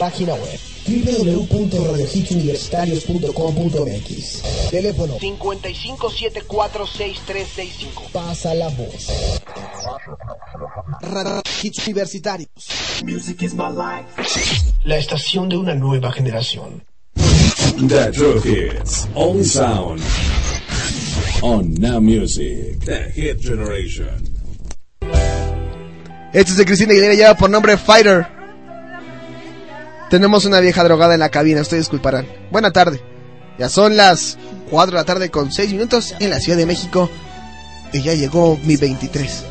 Página web www.radiohitsuniversitarios.com.mx Teléfono 55746365. Pasa la voz. Radio Hits Universitarios. Music is my life. La estación de una nueva generación. The True Hits. Only sound. On Now Music. The Hit Generation. Este es de Cristina Aguilera, lleva por nombre Fighter. Tenemos una vieja drogada en la cabina, ustedes disculparán. Buena tarde. Ya son las 4 de la tarde con 6 minutos en la Ciudad de México. Y ya llegó mi 23.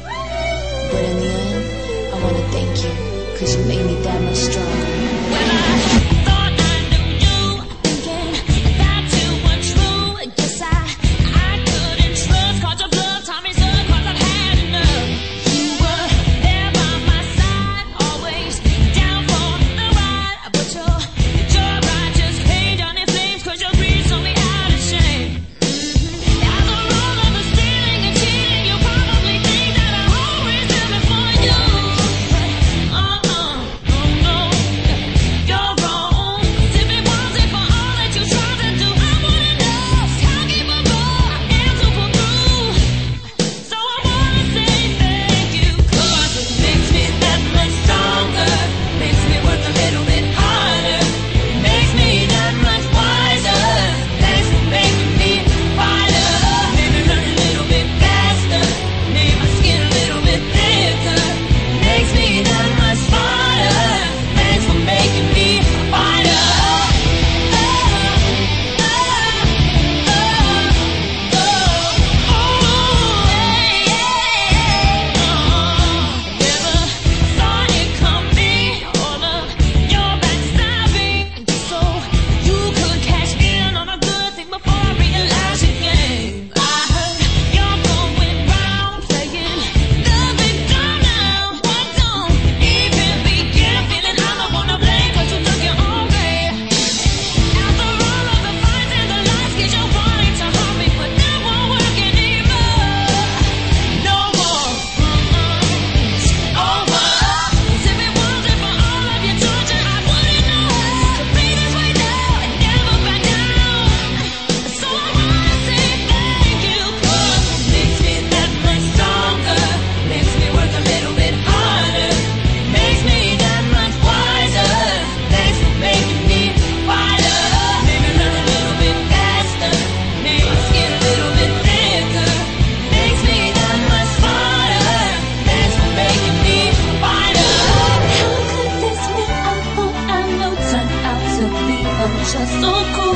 Just so cool,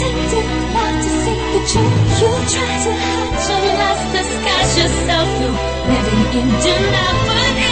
in you. Not to see the truth. You try to hide your lies, disguise yourself. You're living in denial,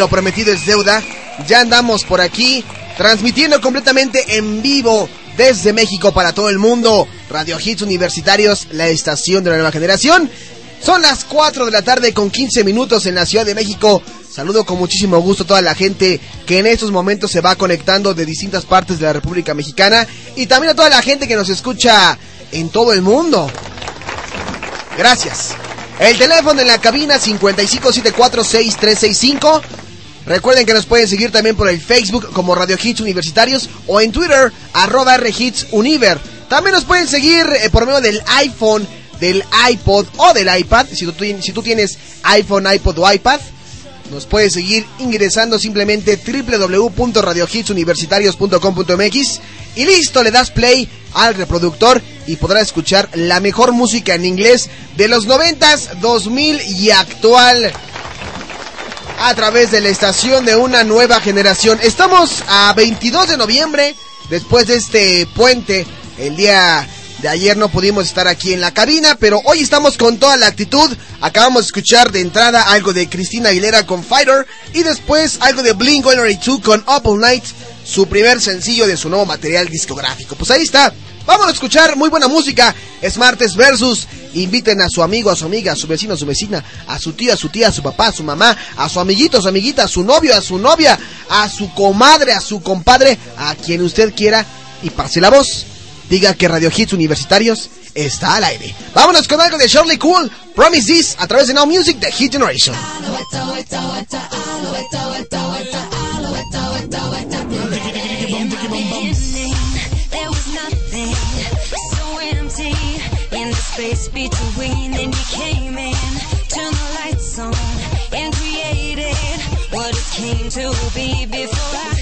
lo prometido es deuda. Ya andamos por aquí, transmitiendo completamente en vivo desde México para todo el mundo. Radio Hits Universitarios, la estación de la nueva generación. Son las 4 de la tarde con 15 minutos en la Ciudad de México. Saludo con muchísimo gusto a toda la gente que en estos momentos se va conectando de distintas partes de la República Mexicana y también a toda la gente que nos escucha en todo el mundo. Gracias. El teléfono en la cabina 55746365. Recuerden que nos pueden seguir también por el Facebook como Radio Hits Universitarios o en Twitter arroba RHits Univer. También nos pueden seguir eh, por medio del iPhone, del iPod o del iPad. Si tú, si tú tienes iPhone, iPod o iPad, nos puedes seguir ingresando simplemente www.radiohitsuniversitarios.com.mx y listo, le das play al reproductor y podrás escuchar la mejor música en inglés de los 90s, 2000 y actual a través de la estación de una nueva generación. Estamos a 22 de noviembre, después de este puente, el día de ayer no pudimos estar aquí en la cabina, pero hoy estamos con toda la actitud. Acabamos de escuchar de entrada algo de Cristina Aguilera con Fighter y después algo de Blink 182 con All Night, su primer sencillo de su nuevo material discográfico. Pues ahí está. Vamos a escuchar muy buena música. Es martes versus. Inviten a su amigo, a su amiga, a su vecino, a su vecina, a su tío, a su tía, a su papá, a su mamá, a su amiguito, a su amiguita, a su novio, a su novia, a su comadre, a su compadre, a quien usted quiera y pase la voz. Diga que Radio Hits Universitarios está al aire. Vámonos con algo de Shirley Cool, Promise This, a través de Now Music de Hit Generation. Space between. Then you came in, turned the lights on, and created what it came to be before I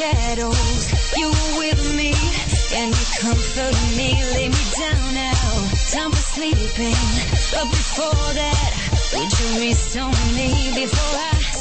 shadows, you were with me and you comforted me. Lay me down now, time for sleeping. But before that, would you restore me before I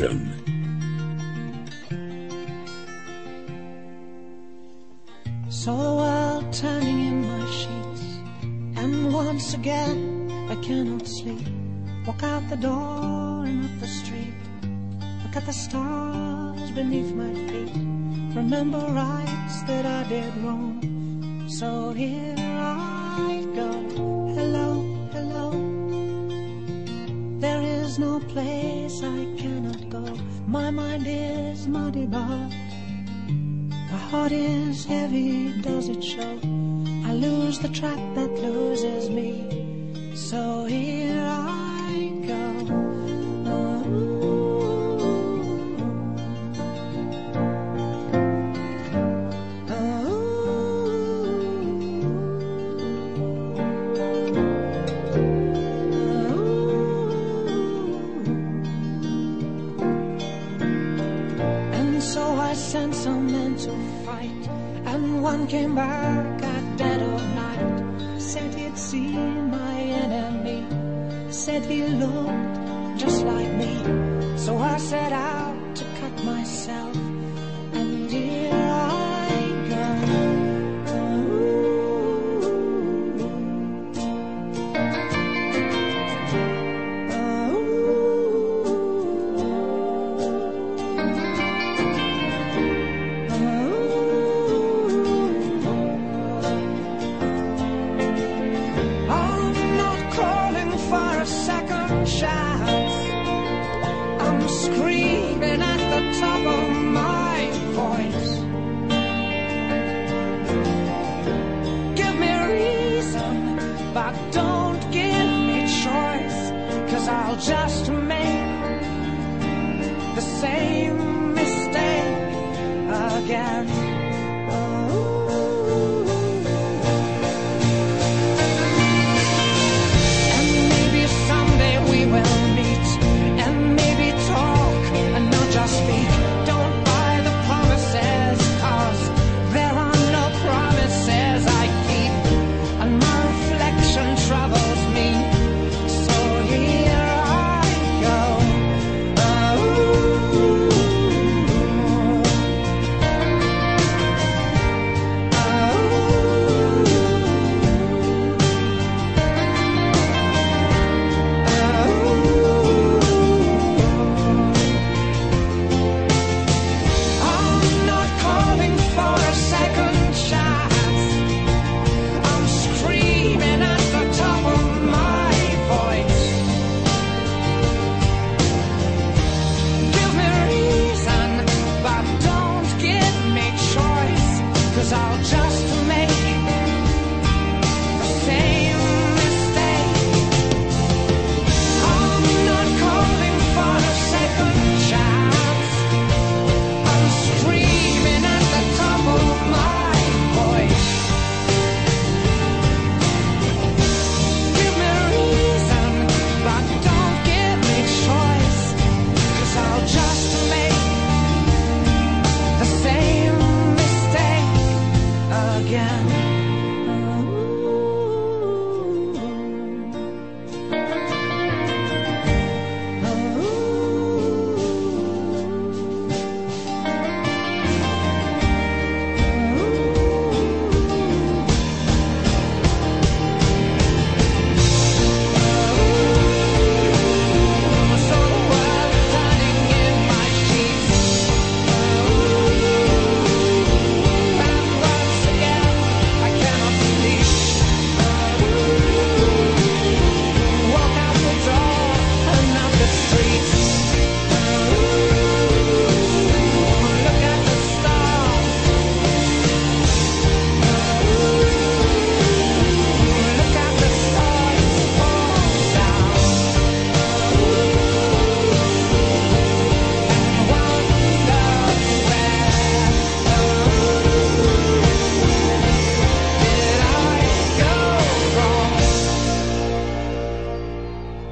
Nation.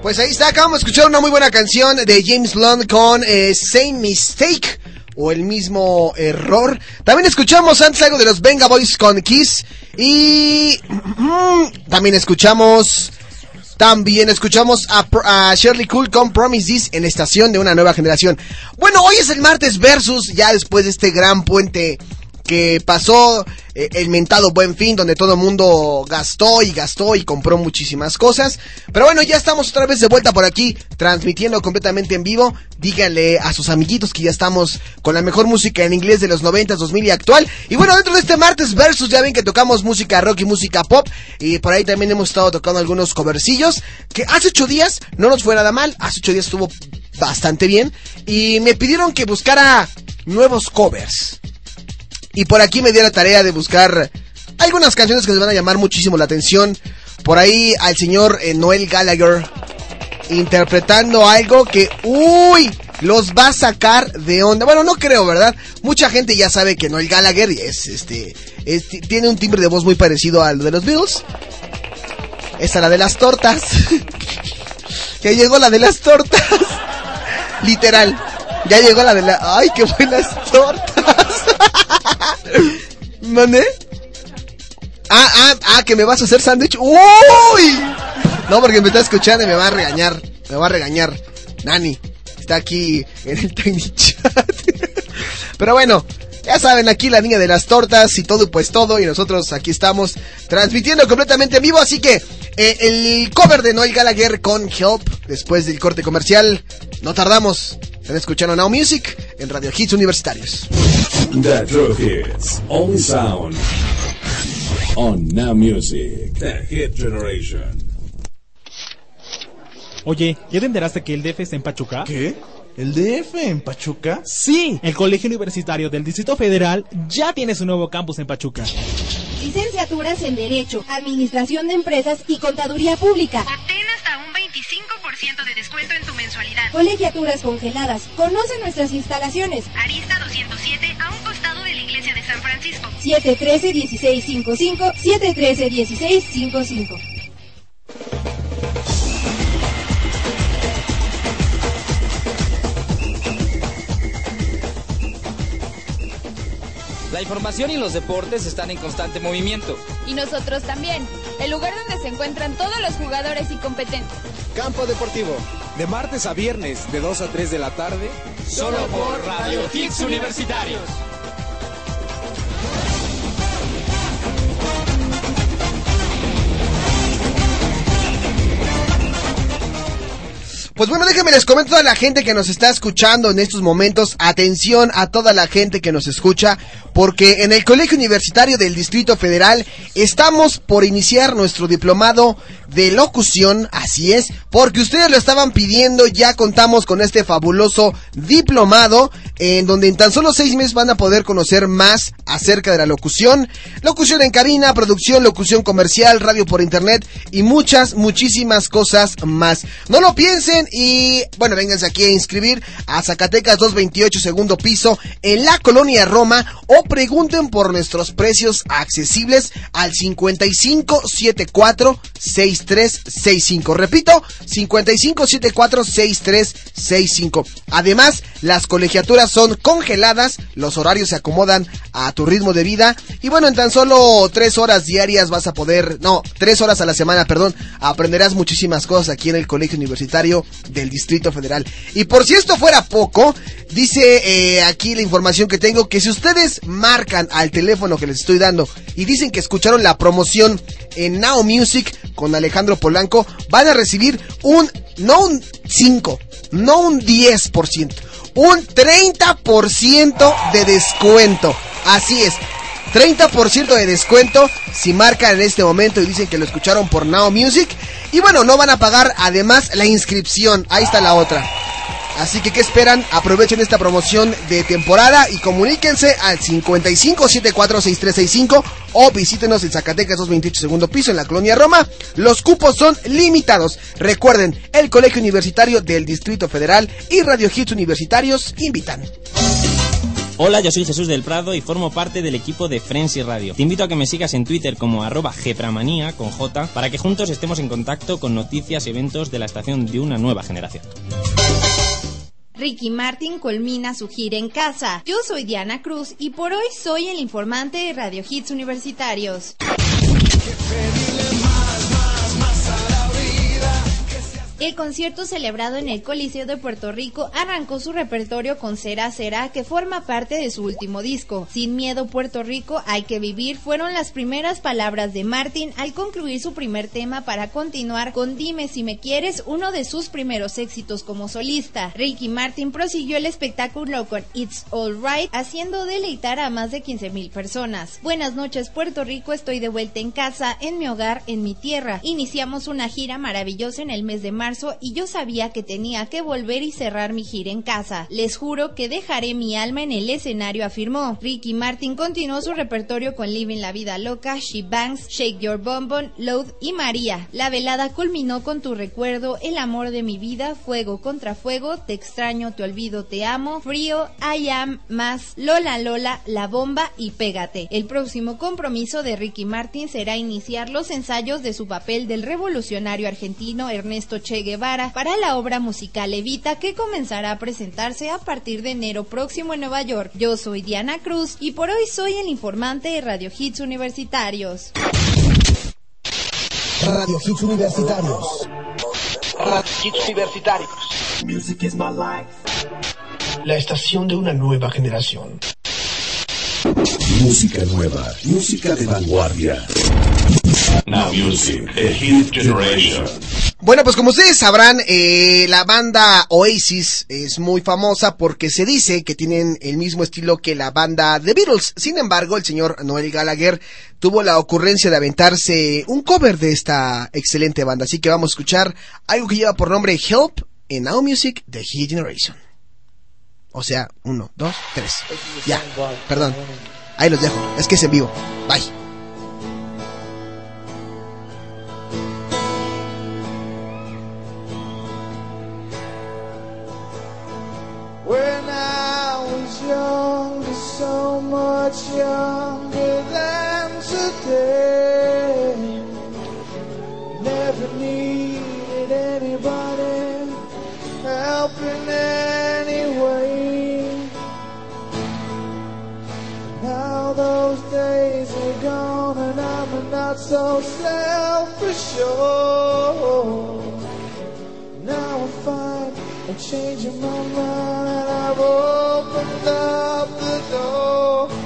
Pues ahí está, acabamos de escuchar una muy buena canción de James Blunt con eh, Same Mistake o el mismo error. También escuchamos antes algo de los Venga Boys con Kiss y mm, también escuchamos también escuchamos a, a, Shirley Cool con Promise This en Estación de una Nueva Generación. Bueno, hoy es el martes versus, ya después de este gran puente que pasó eh, el mentado buen fin donde todo el mundo gastó y gastó y compró muchísimas cosas. Pero bueno, ya estamos otra vez de vuelta por aquí transmitiendo completamente en vivo. Díganle a sus amiguitos que ya estamos con la mejor música en inglés de los 90, 2000 y actual. Y bueno, dentro de este martes versus ya ven que tocamos música rock y música pop y por ahí también hemos estado tocando algunos covercillos que hace ocho días no nos fue nada mal, hace ocho días estuvo bastante bien y me pidieron que buscara nuevos covers. Y por aquí me di la tarea de buscar algunas canciones que les van a llamar muchísimo la atención. Por ahí al señor eh, Noel Gallagher interpretando algo que, uy, los va a sacar de onda. Bueno, no creo, ¿verdad? Mucha gente ya sabe que Noel Gallagher es, este, es- ti- tiene un timbre de voz muy parecido al de los Beatles. Esta la de las tortas. ya llegó la de las tortas. Literal. Ya llegó la de la... ¡Ay, qué buenas tortas! ¿Mande? Ah, ah, ah, que me vas a hacer sándwich. ¡Uy! No, porque me está escuchando y me va a regañar. Me va a regañar. Nani. Está aquí en el Tiny Chat. Pero bueno, ya saben, aquí la niña de las tortas y todo, pues todo. Y nosotros aquí estamos transmitiendo completamente en vivo. Así que eh, el cover de Noel Gallagher con Help, después del corte comercial, no tardamos. Están escuchando Now Music en Radio Hits Universitarios. The True Hits. Only sound. On Now Music. The Hit Generation. Oye, ¿ya te enteraste que el DF está en Pachuca? ¿Qué? ¿El DF en Pachuca? Sí, el Colegio Universitario del Distrito Federal ya tiene su nuevo campus en Pachuca. Licenciaturas en Derecho, Administración de Empresas y Contaduría Pública. Obtén hasta un 25% de descuento en tu mensualidad. Colegiaturas congeladas. Conoce nuestras instalaciones. Arista 207 a un costado de la iglesia de San Francisco. 713-1655, 713-1655. La información y los deportes están en constante movimiento. Y nosotros también, el lugar donde se encuentran todos los jugadores y competentes. Campo Deportivo, de martes a viernes, de 2 a 3 de la tarde, Solo por Radio Hits Universitarios. Pues bueno, déjenme les comento a la gente que nos está escuchando en estos momentos. Atención a toda la gente que nos escucha, porque en el Colegio Universitario del Distrito Federal estamos por iniciar nuestro diplomado de locución. Así es, porque ustedes lo estaban pidiendo. Ya contamos con este fabuloso diplomado, en donde en tan solo seis meses van a poder conocer más acerca de la locución. Locución en cabina, producción, locución comercial, radio por internet y muchas, muchísimas cosas más. No lo piensen y bueno, vénganse aquí a inscribir a Zacatecas 228 segundo piso en la colonia Roma o pregunten por nuestros precios accesibles al 5574 6365. Repito, 5574 6365. Además, las colegiaturas son congeladas, los horarios se acomodan a tu ritmo de vida y bueno, en tan solo tres horas diarias vas a poder, no, tres horas a la semana, perdón, aprenderás muchísimas cosas aquí en el Colegio Universitario del Distrito Federal. Y por si esto fuera poco, dice eh, aquí la información que tengo que si ustedes marcan al teléfono que les estoy dando y dicen que escucharon la promoción en Now Music con Alejandro Polanco, van a recibir un, no un 5, no un 10%, un 30% de descuento. Así es. 30% de descuento si marcan en este momento y dicen que lo escucharon por Now Music. Y bueno, no van a pagar además la inscripción. Ahí está la otra. Así que, ¿qué esperan? Aprovechen esta promoción de temporada y comuníquense al 55746365 o visítenos en Zacatecas 228 segundo piso en la colonia Roma. Los cupos son limitados. Recuerden, el Colegio Universitario del Distrito Federal y Radio Hits Universitarios invitan. Hola, yo soy Jesús del Prado y formo parte del equipo de Frenzy Radio. Te invito a que me sigas en Twitter como arroba gepramanía con J para que juntos estemos en contacto con noticias y eventos de la estación de una nueva generación. Ricky Martin culmina su gira en casa. Yo soy Diana Cruz y por hoy soy el informante de Radio Hits Universitarios. El concierto celebrado en el Coliseo de Puerto Rico arrancó su repertorio con Será Será, que forma parte de su último disco. Sin miedo Puerto Rico, hay que vivir fueron las primeras palabras de Martin al concluir su primer tema para continuar con Dime si me quieres, uno de sus primeros éxitos como solista. Ricky Martin prosiguió el espectáculo con It's All Right, haciendo deleitar a más de 15 mil personas. Buenas noches Puerto Rico, estoy de vuelta en casa, en mi hogar, en mi tierra. Iniciamos una gira maravillosa en el mes de marzo y yo sabía que tenía que volver y cerrar mi gira en casa. Les juro que dejaré mi alma en el escenario, afirmó. Ricky Martin continuó su repertorio con Living la Vida Loca, She Bangs, Shake Your Bonbon, Load y María. La velada culminó con Tu Recuerdo, El Amor de mi Vida, Fuego contra Fuego, Te Extraño, Te Olvido, Te Amo, Frío, I Am, Más, Lola Lola, La Bomba y Pégate. El próximo compromiso de Ricky Martin será iniciar los ensayos de su papel del revolucionario argentino Ernesto Che Guevara para la obra musical Evita que comenzará a presentarse a partir de enero próximo en Nueva York. Yo soy Diana Cruz y por hoy soy el informante de Radio Hits Universitarios. Radio Hits Universitarios. Radio Hits Universitarios. Music is my life. La estación de una nueva generación. Música nueva, música de vanguardia. Now Music, a hit generation. Bueno, pues como ustedes sabrán, eh, la banda Oasis es muy famosa porque se dice que tienen el mismo estilo que la banda The Beatles. Sin embargo, el señor Noel Gallagher tuvo la ocurrencia de aventarse un cover de esta excelente banda. Así que vamos a escuchar algo que lleva por nombre Help en Now Music The Hit Generation. O sea, uno, dos, tres. Ya, perdón. Ahí los dejo. Es que es en vivo. Bye. When I was younger, so much younger than today. Those days are gone and I'm not so self-assured. Oh. Now I find I'm changing my mind and I've opened up the door.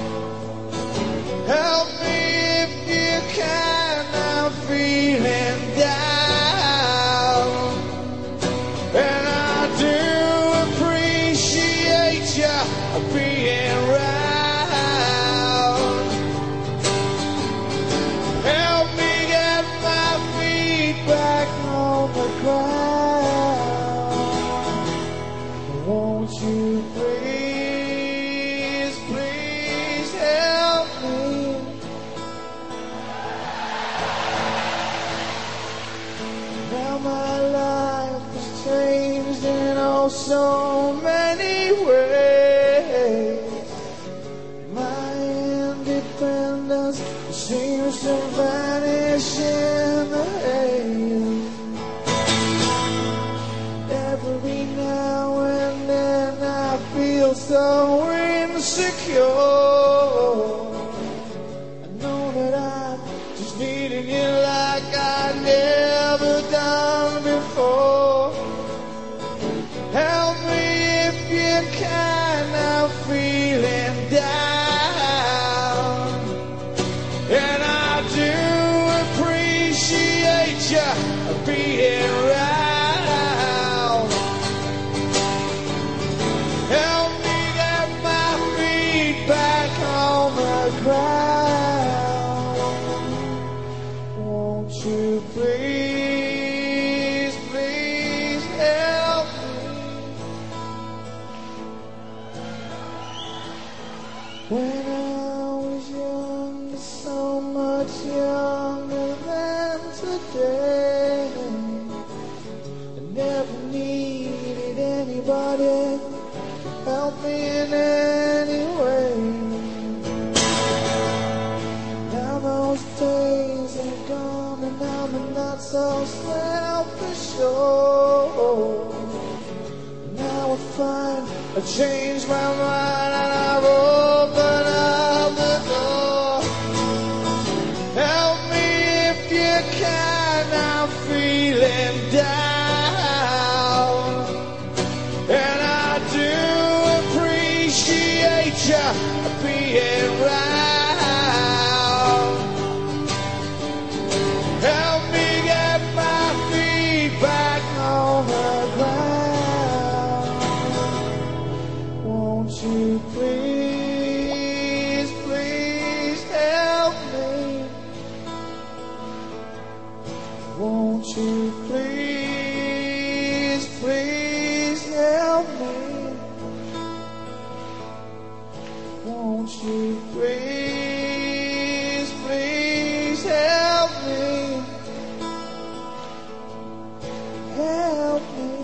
Find I changed my mind Help me.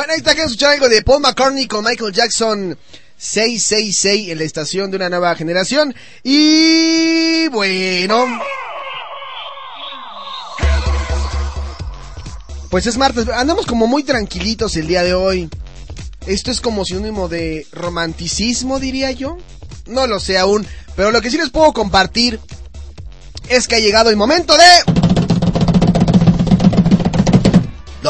Bueno, ahí está que escuchar algo de Paul McCartney con Michael Jackson 666 en la estación de una nueva generación. Y bueno. Pues es martes, andamos como muy tranquilitos el día de hoy. Esto es como sinónimo de romanticismo, diría yo. No lo sé aún, pero lo que sí les puedo compartir es que ha llegado el momento de...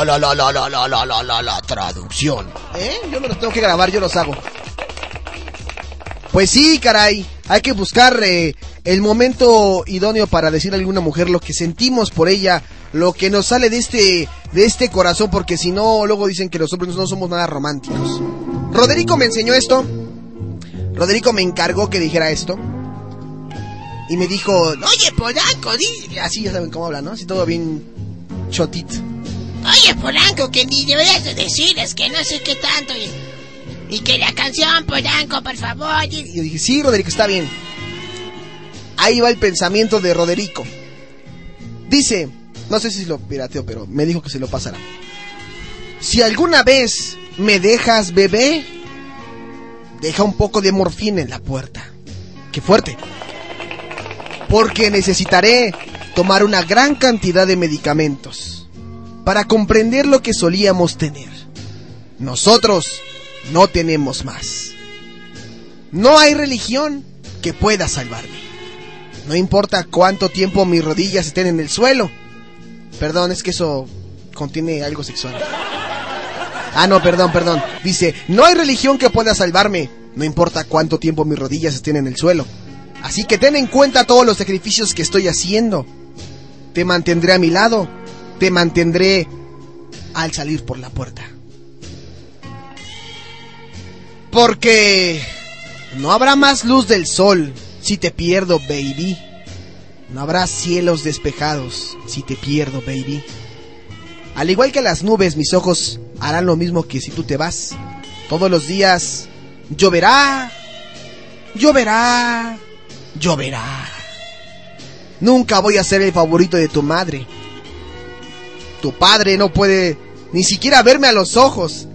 La la la la la la la la la traducción. ¿Eh? Yo no los tengo que grabar, yo los hago. Pues sí, caray. Hay que buscar eh, el momento idóneo para decirle a alguna mujer lo que sentimos por ella, lo que nos sale de este de este corazón, porque si no, luego dicen que los hombres no somos nada románticos. Roderico me enseñó esto. Roderico me encargó que dijera esto. Y me dijo, oye, Polanco, di-". así ya saben cómo habla, ¿no? Así todo bien chotito. Oye, Polanco, que ni deberías de decirles que no sé qué tanto. Y, y que la canción, Polanco, por favor. y- yo dije, sí, Roderico, está bien. Ahí va el pensamiento de Roderico. Dice, no sé si lo pirateo, pero me dijo que se lo pasará. Si alguna vez me dejas bebé, deja un poco de morfina en la puerta. Qué fuerte. Porque necesitaré tomar una gran cantidad de medicamentos para comprender lo que solíamos tener. Nosotros no tenemos más. No hay religión que pueda salvarme. No importa cuánto tiempo mis rodillas estén en el suelo. Perdón, es que eso contiene algo sexual. Ah, no, perdón, perdón. Dice, no hay religión que pueda salvarme. No importa cuánto tiempo mis rodillas estén en el suelo. Así que ten en cuenta todos los sacrificios que estoy haciendo. Te mantendré a mi lado. Te mantendré al salir por la puerta. Porque no habrá más luz del sol si te pierdo, baby. No habrá cielos despejados si te pierdo, baby. Al igual que las nubes, mis ojos harán lo mismo que si tú te vas. Todos los días lloverá, lloverá, lloverá. Nunca voy a ser el favorito de tu madre. Tu padre no puede ni siquiera verme a los ojos.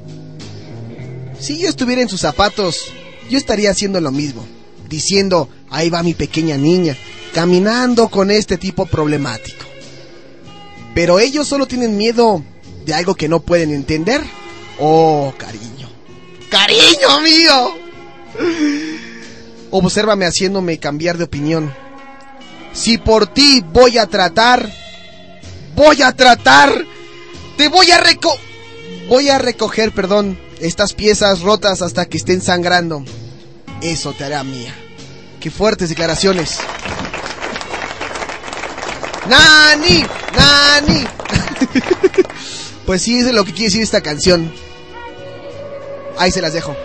Si yo estuviera en sus zapatos, yo estaría haciendo lo mismo, diciendo, ahí va mi pequeña niña, caminando con este tipo problemático. Pero ellos solo tienen miedo de algo que no pueden entender. Oh, cariño. Cariño mío. Obsérvame haciéndome cambiar de opinión. Si por ti voy a tratar, voy a tratar, te voy a reco... Voy a recoger, perdón, estas piezas rotas hasta que estén sangrando. Eso te hará mía. Qué fuertes declaraciones. Nani, Nani. pues sí, es lo que quiere decir esta canción. Ahí se las dejo.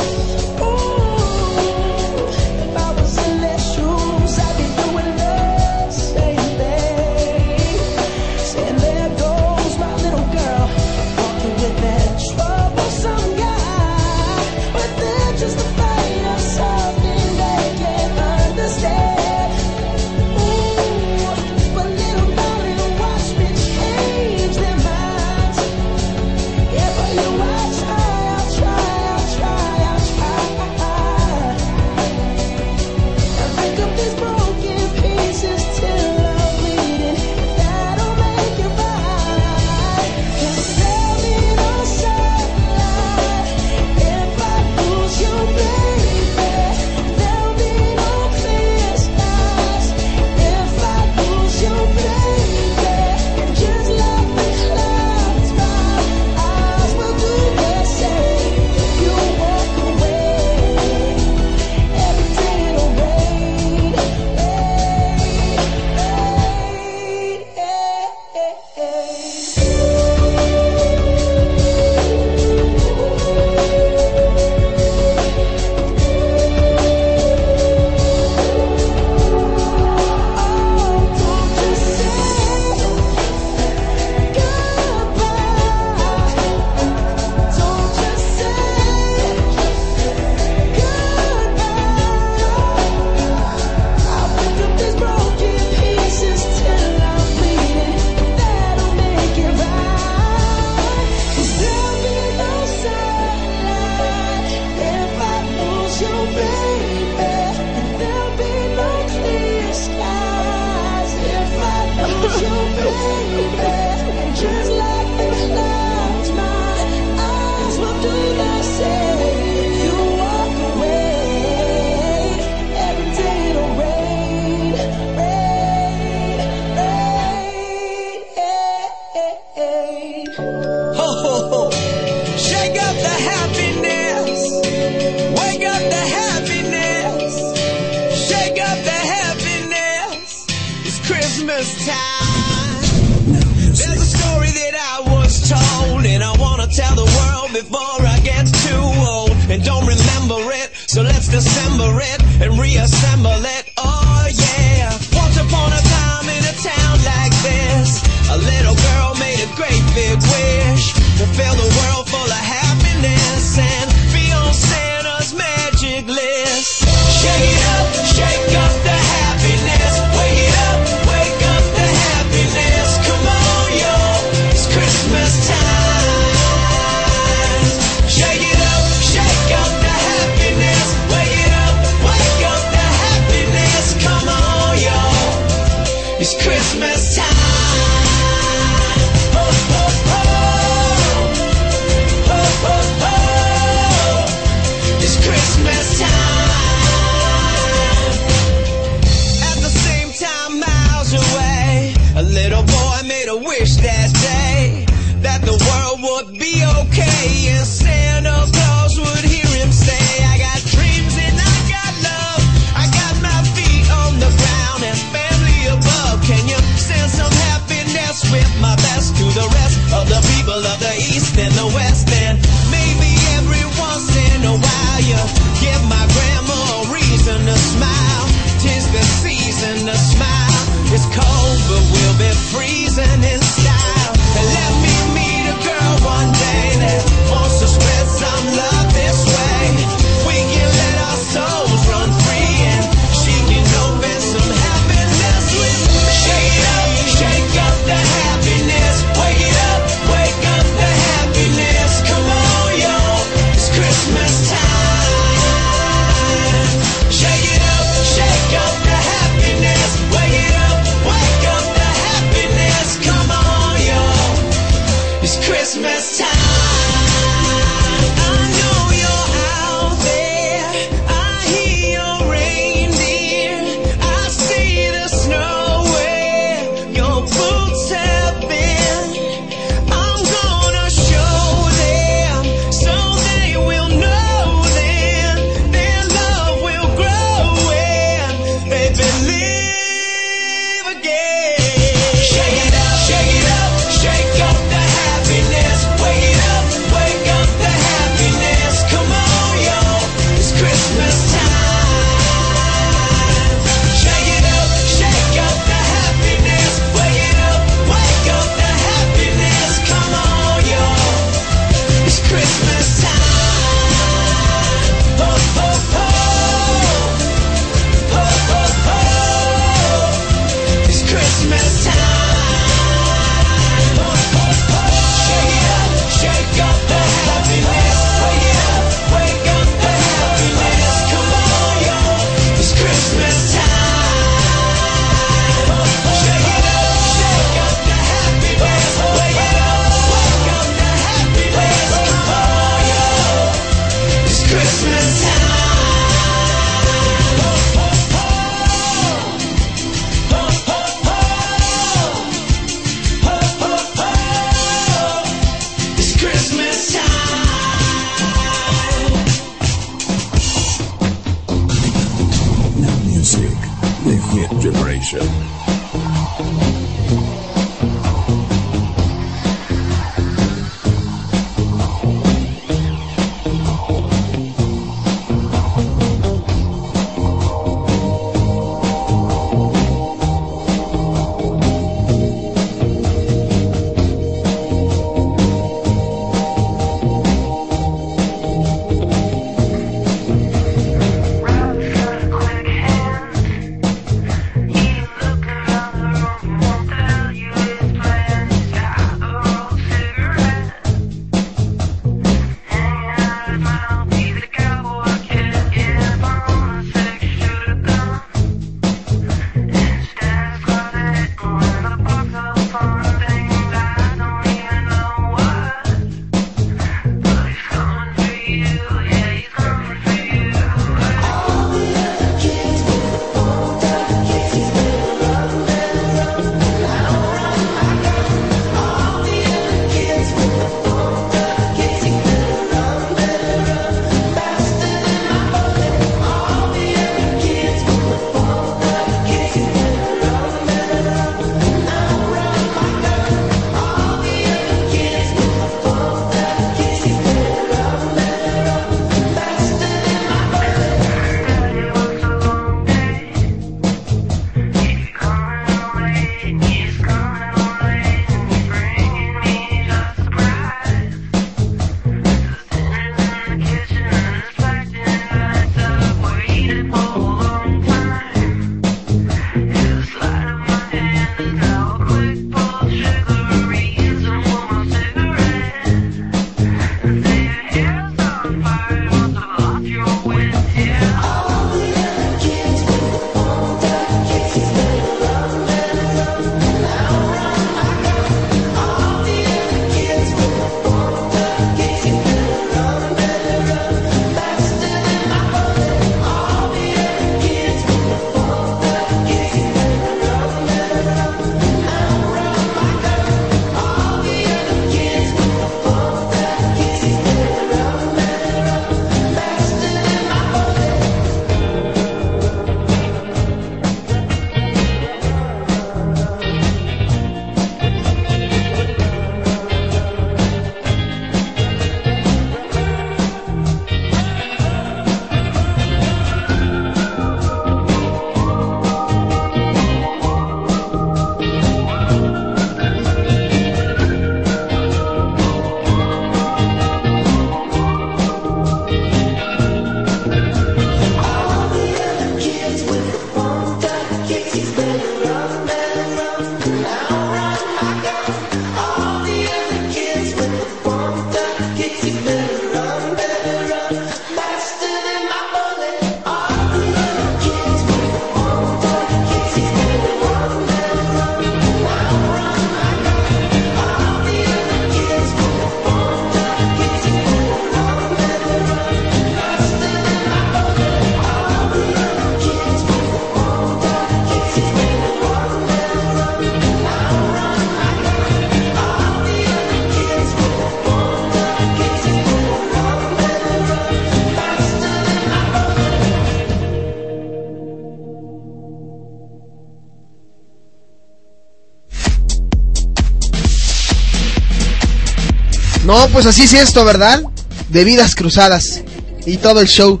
No, pues así es esto, ¿verdad? De vidas cruzadas y todo el show.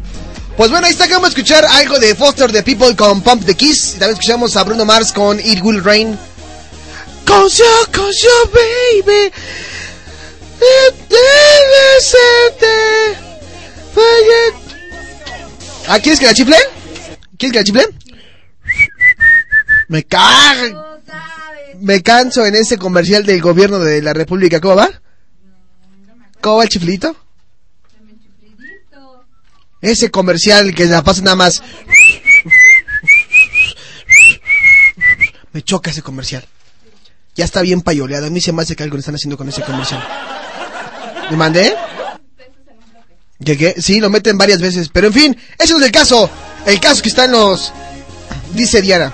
Pues bueno, ahí está, acabamos de escuchar algo de Foster the People con Pump the Kiss. Y también escuchamos a Bruno Mars con It Will Rain. Cause you, cause you, baby. ¿Ah, quieres que la chifle? ¿Quieres que la chifle? Me cago. Me canso en ese comercial del gobierno de la República. ¿Cómo va? ¿Cómo va el chiflito? Ese comercial que la pasa nada más. Me choca ese comercial. Ya está bien payoleado. A mí se me hace que algo le están haciendo con ese comercial. ¿Me mandé? ¿Qué? Sí, lo meten varias veces. Pero en fin, ese es el caso. El caso que está en los... Dice Diana.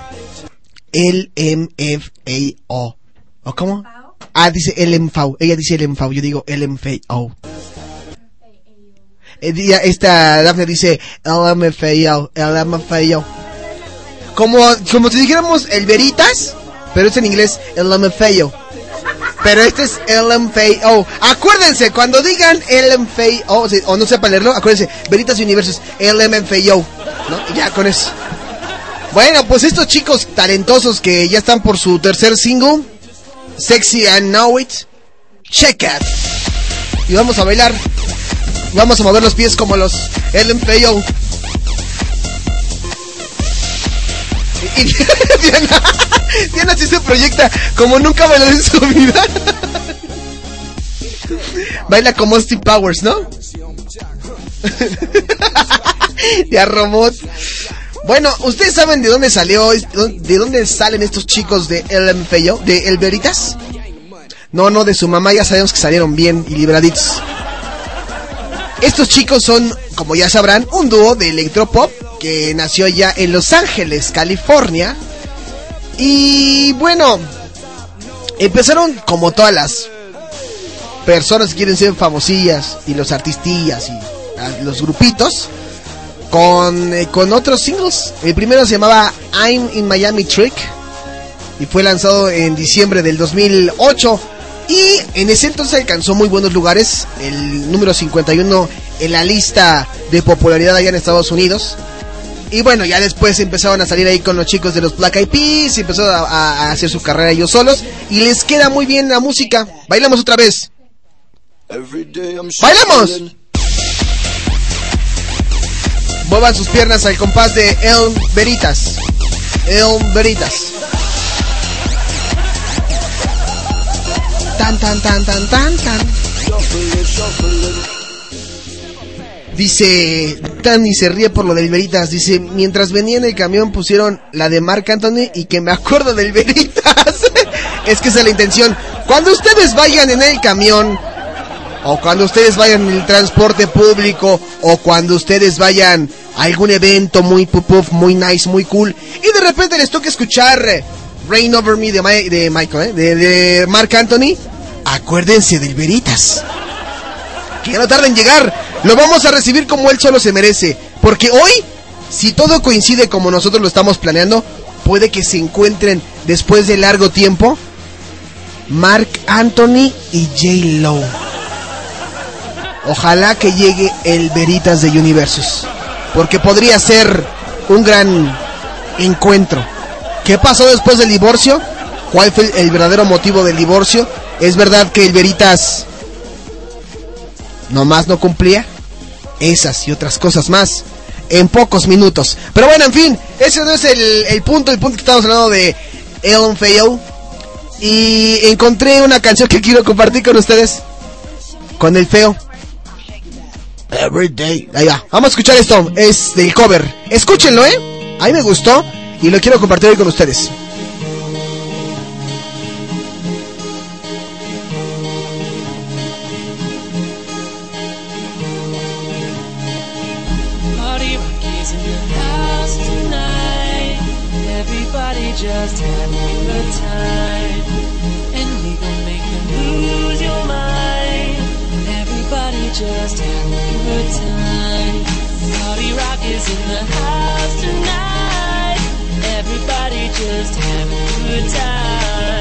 El MFAO. ¿O cómo? Ah, dice el MFAO. Ella dice el MFAO. Yo digo el MFAO. Eh, día- Esta Daphne dice LMFAO. LMFAO. Como, como si dijéramos el Veritas, pero es en inglés LMFAO. Pero este es LMFAO. Acuérdense, cuando digan LMFAO, o, no sepa leerlo, acuérdense, Veritas Universos, LMFAO. ¿No? Y ya con eso. Bueno, pues estos chicos talentosos que ya están por su tercer single, Sexy and Know It, check it. Y vamos a bailar. Vamos a mover los pies como los LMFAO. Y, y Diana, Diana sí se proyecta como nunca bailó en su vida. Baila como Steve Powers, ¿no? Ya robot. Bueno, ¿ustedes saben de dónde salió, de dónde salen estos chicos de LMFAO, de El Veritas? No, no, de su mamá ya sabemos que salieron bien y libraditos. Estos chicos son, como ya sabrán, un dúo de electropop que nació ya en Los Ángeles, California. Y bueno, empezaron como todas las personas que quieren ser famosillas y los artistillas y ah, los grupitos con, eh, con otros singles. El primero se llamaba I'm in Miami Trick y fue lanzado en diciembre del 2008 y en ese entonces alcanzó muy buenos lugares, el número 51 en la lista de popularidad allá en Estados Unidos. Y bueno, ya después empezaron a salir ahí con los chicos de los Black Eyed Peas y empezaron a hacer su carrera ellos solos y les queda muy bien la música. Bailamos otra vez. ¡Bailamos! Muevan sus piernas al compás de El Veritas. El Veritas. Tan, tan, tan, tan, tan, tan. Dice, Tani se ríe por lo del Veritas. Dice, mientras venía en el camión pusieron la de Marc Anthony y que me acuerdo del Veritas. es que esa es la intención. Cuando ustedes vayan en el camión, o cuando ustedes vayan en el transporte público, o cuando ustedes vayan a algún evento muy pup, muy nice, muy cool, y de repente les toca escuchar eh, Rain Over Me de, Mi- de Michael, ¿eh? de, de Mark Anthony, acuérdense del Veritas. Que ya no tarda en llegar, lo vamos a recibir como él solo se merece, porque hoy, si todo coincide como nosotros lo estamos planeando, puede que se encuentren después de largo tiempo Mark Anthony y J. Lo. Ojalá que llegue el Veritas de Universos. Porque podría ser un gran encuentro. ¿Qué pasó después del divorcio? ¿Cuál fue el verdadero motivo del divorcio? ¿Es verdad que el Veritas nomás no cumplía? Esas y otras cosas más en pocos minutos. Pero bueno, en fin, ese no es el, el punto. El punto que estamos hablando de Ellen Feo. Y encontré una canción que quiero compartir con ustedes. Con el feo. Everyday. Ahí va. Vamos a escuchar esto. Es del cover. Escúchenlo, ¿eh? A mí me gustó y lo quiero compartir hoy con ustedes. Just have a good time. And we gon' make you lose your mind. Everybody just have time. Party rock is in the house tonight. Everybody just have a good time.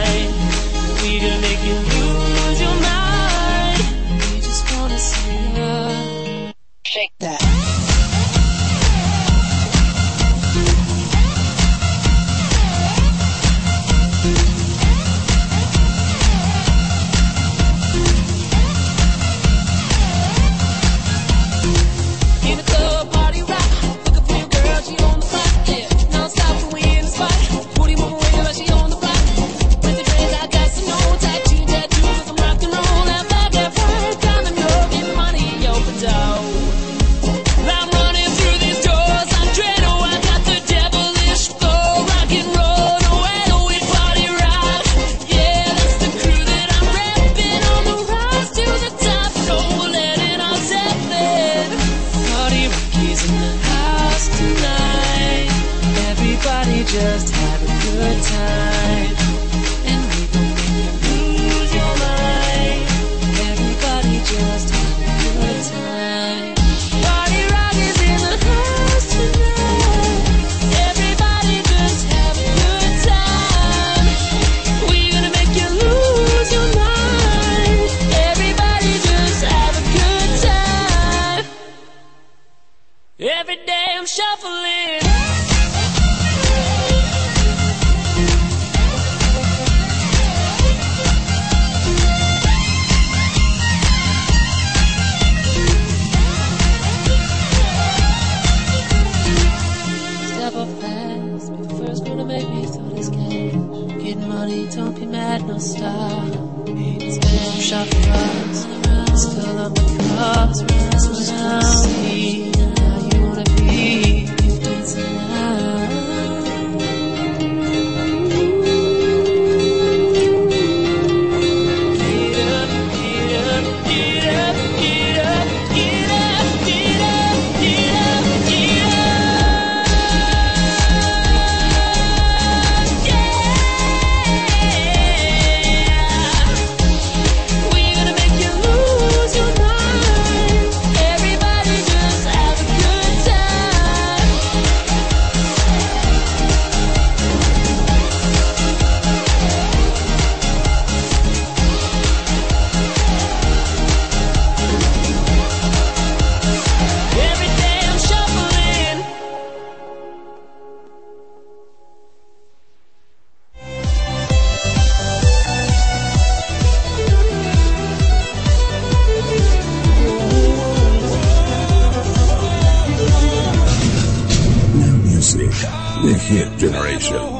the hit generation.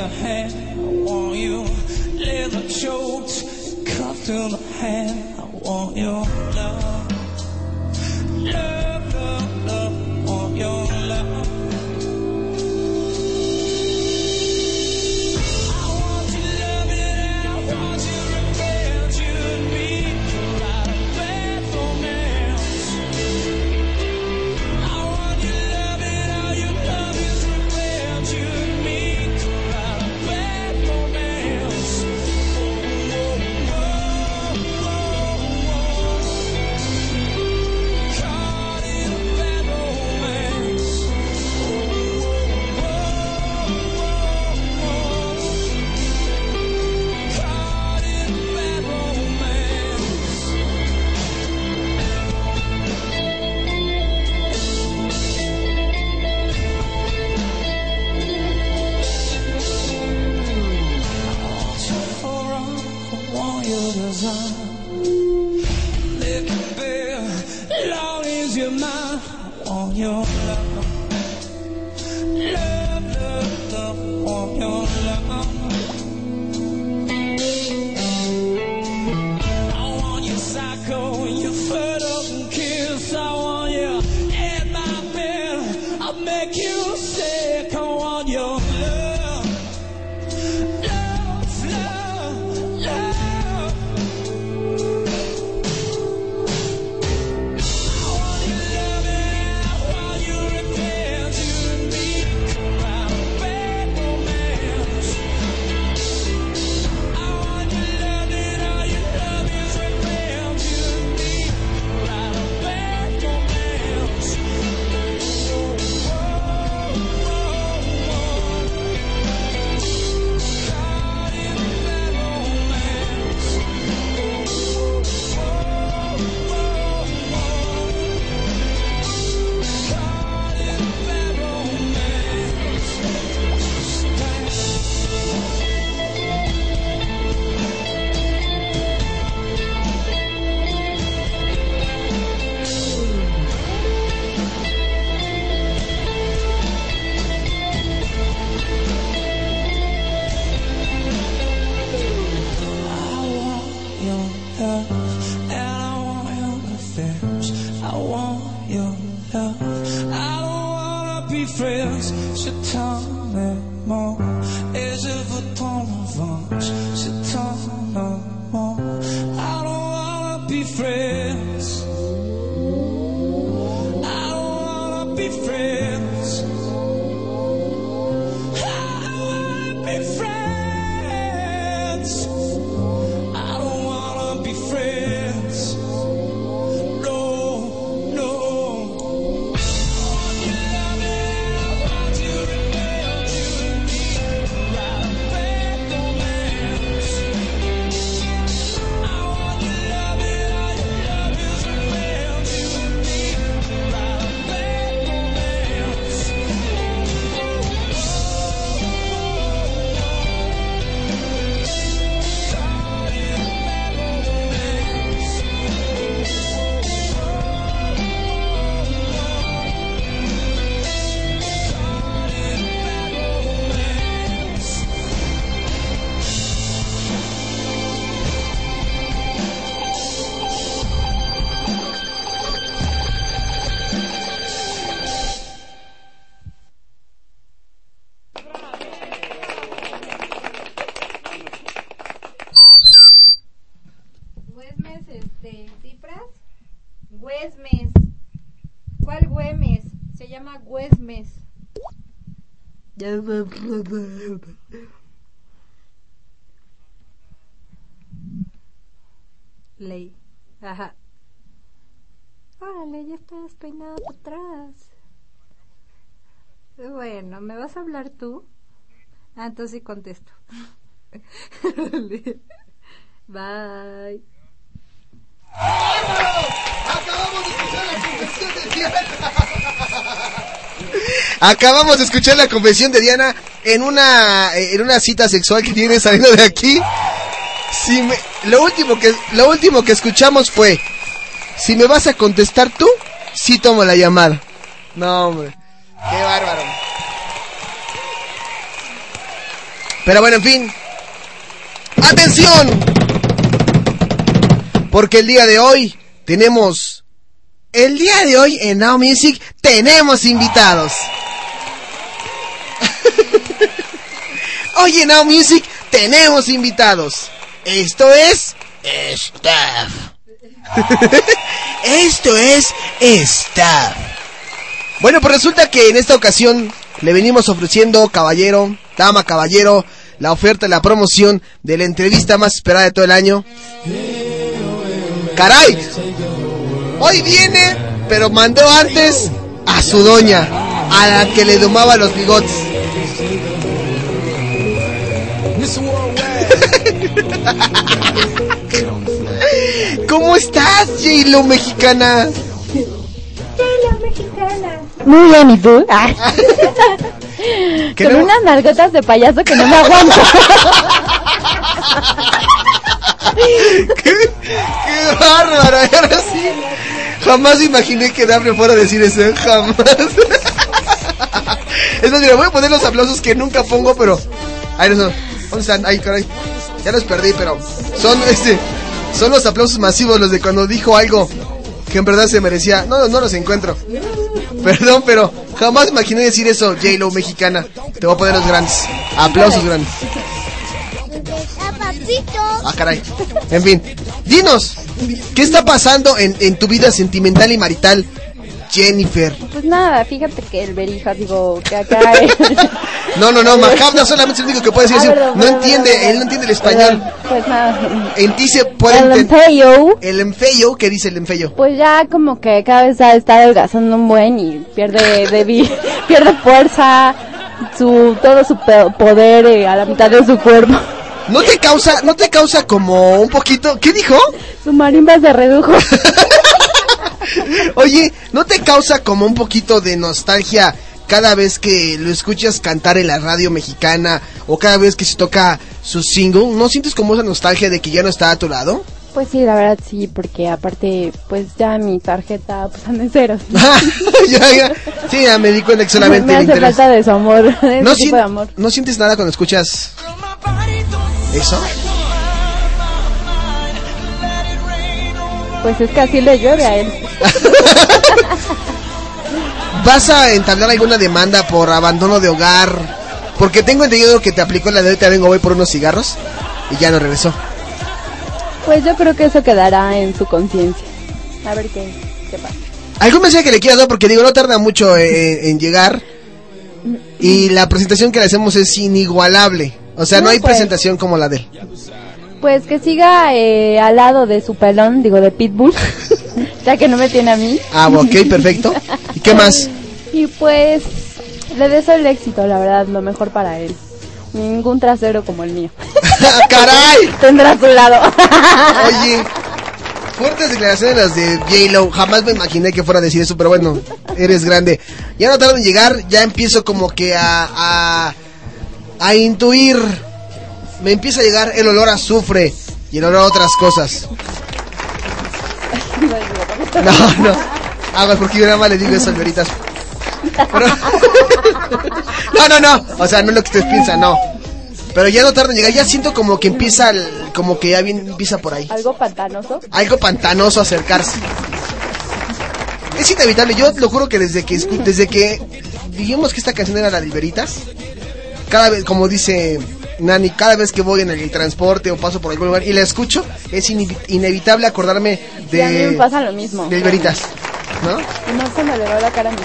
your hand. I want you leather choked, cuffed to the Güesmes, este, Cipras. Güesmes. ¿Cuál Güemes? Se llama Güesmes. Ley. Ajá. Órale, ya está despeinado para atrás. Bueno, ¿me vas a hablar tú? Ah, entonces sí contesto. Bye. Acabamos de escuchar la confesión de Diana en una eh, en una cita sexual que tiene saliendo de aquí. Si me- lo último que lo último que escuchamos fue si me vas a contestar tú, sí tomo la llamada. No, hombre. Qué bárbaro. Pero bueno, en fin. ¡Atención! Porque el día de hoy tenemos... El día de hoy en Now Music tenemos invitados. Hoy en Now Music tenemos invitados. Esto es... Staff. Esto es Staff. Bueno, pues resulta que en esta ocasión le venimos ofreciendo, caballero, dama, caballero, la oferta, la promoción de la entrevista más esperada de todo el año. ¡Caray! Hoy viene, pero mandó antes a su doña, a la que le domaba los bigotes. ¿Cómo estás, J-Lo mexicana? Muy bien, ¿y tú? Ah. ¿Qué Con no? unas nalgotas de payaso que no me aguanto. ¡Qué bárbara! Y ahora sí. Jamás imaginé que Dafne fuera a decir eso, ¿eh? jamás. Es más, mira, voy a poner los aplausos que nunca pongo, pero. Ahí no son. ¿Dónde están? Ay, caray. Ya los perdí, pero. Son este. Son los aplausos masivos, los de cuando dijo algo que en verdad se merecía. No, no los encuentro. Perdón, pero jamás imaginé decir eso, J-Lo mexicana. Te voy a poner los grandes. Aplausos grandes. Ah, caray. En fin, dinos, ¿qué está pasando en, en tu vida sentimental y marital, Jennifer? Pues nada, fíjate que el Berija, digo, que acá... No, no, no, Macabra solamente es el único que puede decir Ah, perdón, No perdón, entiende, perdón. él no entiende el español. Pues nada. En ti se puede El enfeyo, El enfeyo, ¿qué dice el enfeyo? pues ya como que cada vez está adelgazando un buen y pierde debi- pierde fuerza, su todo su pe- poder eh, a la mitad de su cuerpo. ¿No te causa, no te causa como un poquito, ¿qué dijo? Su marimba se redujo. Oye, ¿no te causa como un poquito de nostalgia cada vez que lo escuchas cantar en la radio mexicana o cada vez que se toca su single? ¿No sientes como esa nostalgia de que ya no está a tu lado? Pues sí, la verdad sí, porque aparte, pues ya mi tarjeta pues anda en ceros. ya, ya. Sí, ya me di cuenta que solamente me hace falta de su amor, de ¿No, de amor. ¿No sientes nada cuando escuchas eso? Pues es que así le llueve a él. ¿Vas a entablar alguna demanda por abandono de hogar? Porque tengo entendido que te aplicó la de te vengo voy por unos cigarros y ya no regresó. Pues yo creo que eso quedará en su conciencia. A ver qué, qué pasa. ¿Algún mensaje que le quieras dar? Porque digo, no tarda mucho en, en llegar. Y la presentación que le hacemos es inigualable. O sea, no, No, hay pues. presentación como la de él. Pues que siga eh, al lado de su pelón, digo de Pitbull, ya que no me tiene a mí. Ah, ok, perfecto. ¿Y qué más? Y pues le deseo el éxito, la verdad, lo mejor para él. Ningún trasero como el mío. ¡Caray! Tendrá a su lado. Oye, fuertes declaraciones las de J-Lo. Jamás me imaginé que fuera a decir eso, pero bueno, eres grande. Ya no tarda en llegar, ya empiezo como que a, a, a intuir. Me empieza a llegar el olor a azufre y el olor a otras cosas. No, no. Aguas, porque yo nada más le digo eso al Veritas. Pero- No, no, no. O sea, no es lo que ustedes piensan, no. Pero ya no tarda en llegar. Ya siento como que empieza, el- como que ya bien, empieza por ahí. Algo pantanoso. Algo pantanoso acercarse. Es inevitable. Yo lo juro que desde que escu- desde que dijimos que esta canción era la de Veritas, cada vez, como dice Nani, cada vez que voy en el transporte o paso por algún lugar y la escucho, es inevi- inevitable acordarme de... Sí, a mí me pasa lo mismo. Del Veritas, ¿no? Y no se me le va la cara a mi.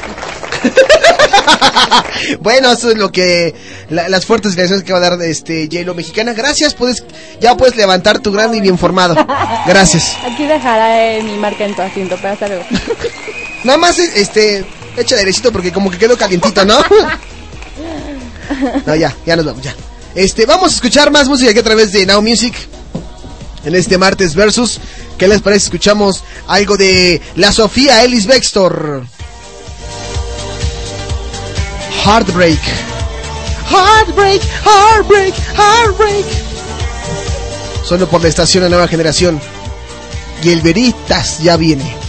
Bueno, eso es lo que la- las fuertes declaraciones que va a dar este J-Lo mexicana. Gracias, puedes ya puedes levantar tu grande y bien formado. Gracias. Aquí dejaré mi marca en tu asiento, pero hasta luego. Nada más este echa derechito porque como que quedó calientito, ¿no? No, ya, ya nos vamos, ya. Este, vamos a escuchar más música aquí a través de Now Music en este martes versus. ¿Qué les parece? Escuchamos algo de la Sofía Ellis Bextor. Heartbreak. Heartbreak, heartbreak, heartbreak. Solo por la estación de nueva generación. Y el Veritas ya viene.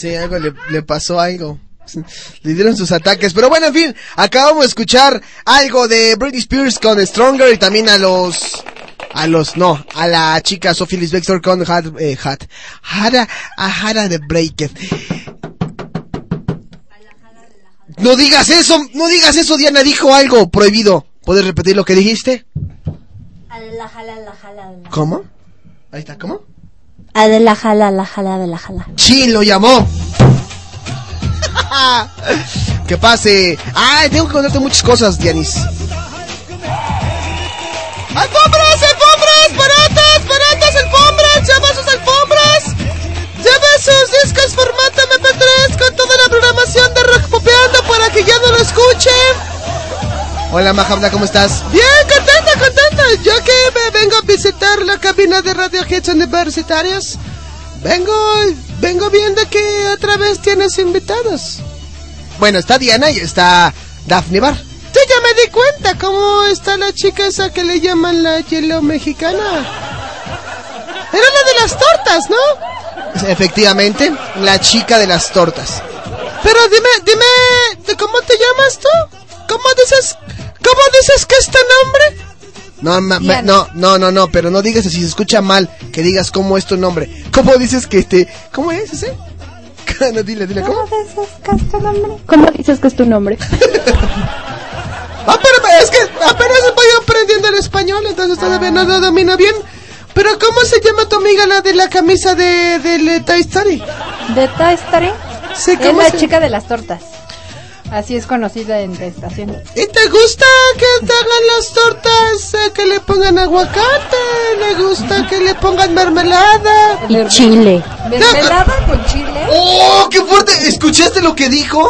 Sé, algo le, le pasó algo. Le dieron sus ataques. Pero bueno, en fin, acabamos de escuchar algo de Britney Spears con Stronger y también a los... A los, no, a la chica Sophie Lisbextor con Hat, eh, Hat, Hara, a Hara de Break It. No digas eso, no digas eso, Diana dijo algo prohibido. ¿Puedes repetir lo que dijiste? ¿Cómo? Ahí está, ¿cómo? Ah, de la jala, la jala, de la jala. Chin lo llamó. que pase. Ay, tengo que contarte muchas cosas, Dianis. ¡Alfombras, alfombras! ¡Baratas, baratas alfombras! ¡Llama sus alfombras! ¡Lleva sus discos formato MP3 con toda la programación de Rock Popeando para que ya no lo escuchen! Hola, Mahabda, ¿cómo estás? Bien, contenta, contenta. Yo que me vengo a visitar la cabina de Radio Hits Universitarios. Vengo, vengo viendo que otra vez tienes invitados. Bueno, está Diana y está Daphne Bar. Sí, ya me di cuenta cómo está la chica esa que le llaman la hielo mexicana. Era la de las tortas, ¿no? Efectivamente, la chica de las tortas. Pero dime, dime, ¿de ¿cómo te llamas tú? ¿Cómo dices, cómo dices que es tu nombre? No, ma- ma- no, no, no, no, pero no digas así, se escucha mal que digas cómo es tu nombre. ¿Cómo dices que este, cómo es ese? no, dile, dile, ¿cómo? ¿Cómo dices que es tu nombre? Ah, pero es que apenas voy aprendiendo el español, entonces todavía no lo domino bien. Pero ¿cómo se llama tu amiga la de la camisa de, de, Toy Story? ¿De Toy Story? Sí, es ¿cómo la se- chica de las tortas. Así es conocida en la estación. ¿Y te gusta que te hagan las tortas, eh, que le pongan aguacate? ¿Le gusta que le pongan mermelada? Y chile. ¿Mermelada con chile? ¡Oh, qué fuerte! ¿Escuchaste lo que dijo?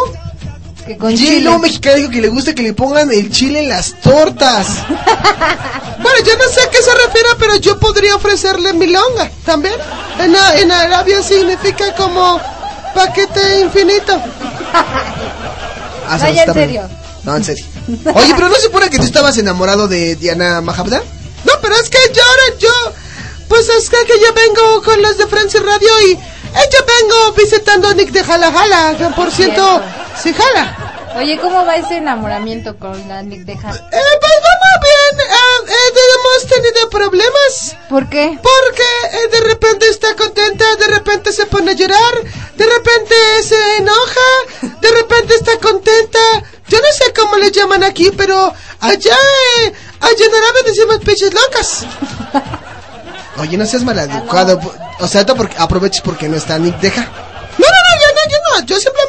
Que con Hielo chile. mexicano dijo que le gusta que le pongan el chile en las tortas. bueno, yo no sé a qué se refiere, pero yo podría ofrecerle milonga también. En, en Arabia significa como paquete infinito. Ah, se No, ya en serio. No, en serio. Oye, pero no se supone que tú estabas enamorado de Diana Mahabda. No, pero es que yo ahora yo. Pues es que, que yo vengo con los de Francia Radio y. eh, yo vengo visitando a Nick de Jala Jala, que por cierto, sí jala. Oye, ¿cómo va ese enamoramiento con la Nick de? Eh, pues vamos bien. eh, eh, hemos tenido problemas. ¿Por qué? Porque eh, de repente está contenta, de repente se pone a llorar, de repente se enoja, de repente está contenta. Yo no sé cómo le llaman aquí, pero allá, eh, allá en Arabia decimos pinches locas. Oye, no seas maleducado. O sea, porque, aproveches porque no está Nick, deja. No, no, no, yo no, yo no. Yo que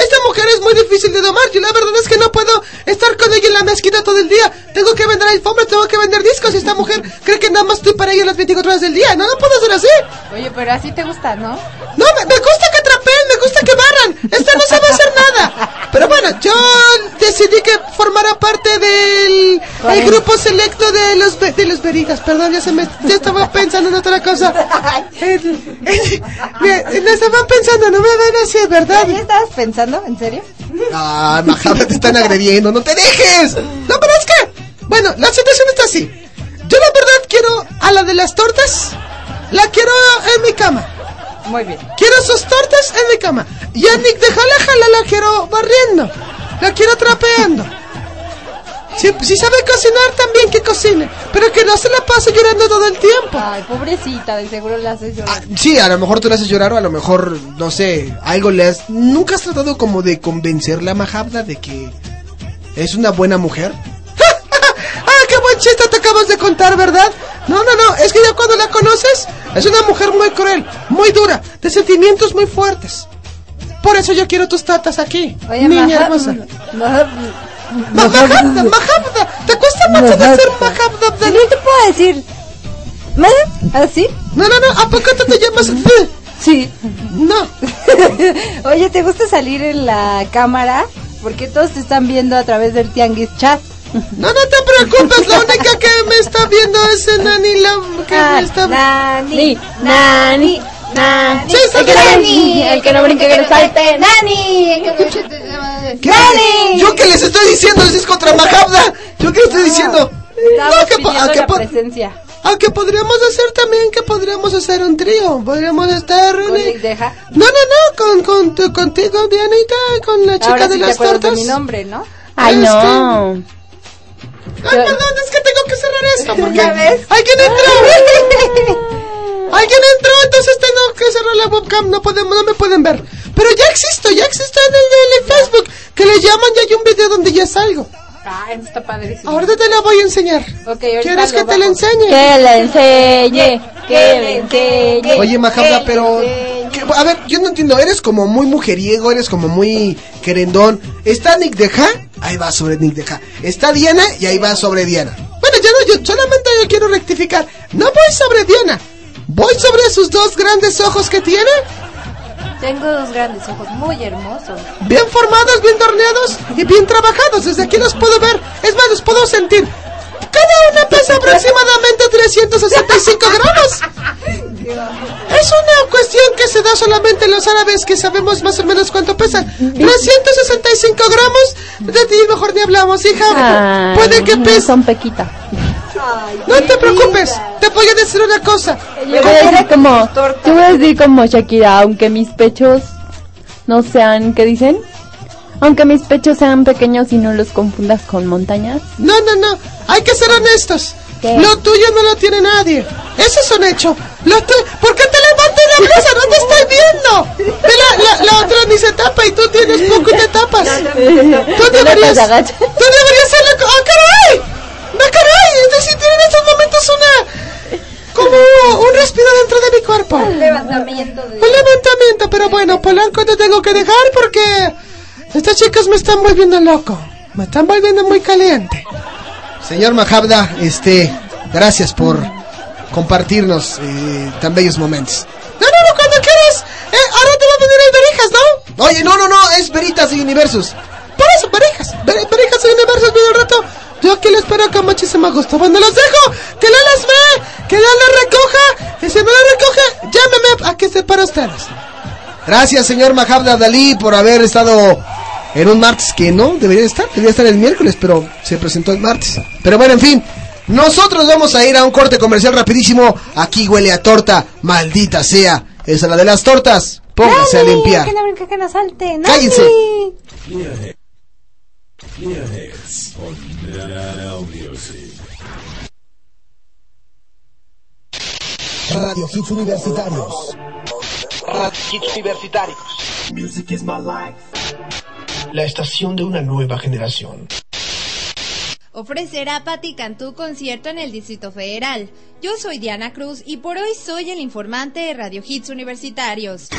esta mujer es muy difícil de domar. Yo la verdad es que no puedo estar con ella en la mezquita todo el día. Tengo que vender alfombra, tengo que vender discos. Y esta mujer cree que nada más estoy para ella las 24 horas del día. No, no puedo ser así. Oye, pero así te gusta, ¿no? No, me, me gusta que trapeen, me gusta que barran. Esta no sabe hacer nada. Pero bueno, yo decidí que formara parte del el grupo selecto de los de los verigas. Perdón, ya se me ya estaba El- el- me- me estaba pensando, no me ven así, ¿verdad? ¿Ya estabas pensando? ¿En serio? Ah, Majabra, te están agrediendo, no te dejes. No, pero es que, bueno, la situación está así. Yo la verdad quiero a la de las tortas, la quiero en mi cama. Muy bien. Quiero sus tortas en mi cama. Y a Nick de Jala Jala la quiero barriendo. La quiero trapeando. Si, si sabe cocinar, también que cocine. Pero que no se la pase llorando todo el tiempo. Ay, pobrecita, de seguro la haces llorar. Sí, a lo mejor tú le haces llorar o a lo mejor, no sé, algo le has... ¿Nunca has tratado como de convencerla a Mahabda de que es una buena mujer? ¡Ah, qué buen chiste te acabas de contar, ¿verdad? No, no, no, es que ya cuando la conoces, es una mujer muy cruel, muy dura, de sentimientos muy fuertes. Por eso yo quiero tus tatas aquí, Oye, niña Maha- hermosa. Maha- Mahabda, Mahabda, ¿te cuesta mucho decir Mahabda? Sí, te puedo decir. ¿Ah, ¿Así? No, no, no, ¿a poco te llamas? Sí. No. Oye, ¿te gusta salir en la cámara? Porque todos te están viendo a través del Tianguis Chat. No, no te preocupes, la única que me está viendo es el Nani, la que me está... Nani, Nani, Nani. Sí, está el que brinque, el que no brinque, que no salte. Nani. el que. Nani. Yo que les estoy diciendo, es contra Mahabda. Yo que les estoy diciendo. Que ah, que. Aunque podríamos hacer también que podríamos hacer un trío. Podríamos estar. Con Deja. No, no, no, con, con, tu- contigo, Dianita, con la chica Ahora de sí te las acuerdas tortas. de mi nombre, ¿no? Ay, Es no. Ay, perdón, es que tengo que cerrar esto porque ¿Ya ves? alguien entró. alguien entró, entonces tengo que cerrar la webcam. No podemos, no me pueden ver. Pero ya existo, ya existo en el, en el Facebook. Que le llaman y hay un video donde ya salgo. Ah, eso está padrísimo. Ahorita te la voy a enseñar. ¿Quieres que te la enseñe? Que le enseñe, que le enseñe. Oye, Majabla, pero... que- a ver, yo no entiendo. Eres como muy mujeriego, eres como muy querendón. ¿Está Nick Deja? Ahí va sobre Nick Deja. Está Diana y ahí va sobre Diana. Bueno, ya no, yo solamente yo quiero rectificar. No voy sobre Diana. Voy sobre sus dos grandes ojos que tiene. Tengo dos grandes ojos muy hermosos. Bien formados, bien torneados y bien trabajados. Desde aquí los puedo ver. Es más, los puedo sentir. Cada una pesa aproximadamente 365 gramos. Es una cuestión que se da solamente en los árabes que sabemos más o menos cuánto pesan. 365 gramos. De ti mejor ni hablamos, hija. Ay, Puede que no pese. Son pequita. No te preocupes. Te voy a decir una cosa. Yo voy a decir como, yo voy a decir como Shakira, aunque mis pechos no sean, ¿qué dicen? Aunque mis pechos sean pequeños y no los confundas con montañas. No, no, no. Hay que ser honestos. ¿Qué? Lo tuyo no lo tiene nadie. Eso es un hecho. Lo tu- ¿Por qué te levantas la blusa? No te estoy viendo. La, la, la otra ni se tapa y tú tienes poco y te tapas. Tú deberías, te agacha. tú deberías ser la... ¡Ah, caray! Mi cuerpo. Levantamiento de... Un levantamiento, pero bueno, Polanco te tengo que dejar porque estos chicos me están volviendo loco. Me están volviendo muy caliente. Señor Mahabda, este, gracias por compartirnos eh, tan bellos momentos. No, no, no, cuando quieras. Eh, ahora te va a venir el Berijas, ¿no? Oye, no, no, no, es Veritas y Universus. Por eso, Berijas. Berijas y Universus, viene un rato. Yo aquí le espero con muchísimo gusto. Bueno, los dejo. Que no las ve. Que no las recoja. Y si no las recoge, llámeme a que esté para ustedes. Gracias, señor Mahabda Dalí, por haber estado en un martes que no debería estar. Debería estar el miércoles, pero se presentó el martes. Pero bueno, en fin. Nosotros vamos a ir a un corte comercial rapidísimo. Aquí huele a torta. Maldita sea. Esa es la de las tortas. Póngase a limpiar. Que no brinque, que no salte. Cállense on Now Music. Radio Hits Universitarios. Radio Hits Universitarios. Music is my life. La estación de una nueva generación. Ofrecerá Patti Cantú concierto en el Distrito Federal. Yo soy Diana Cruz y por hoy soy el informante de Radio Hits Universitarios.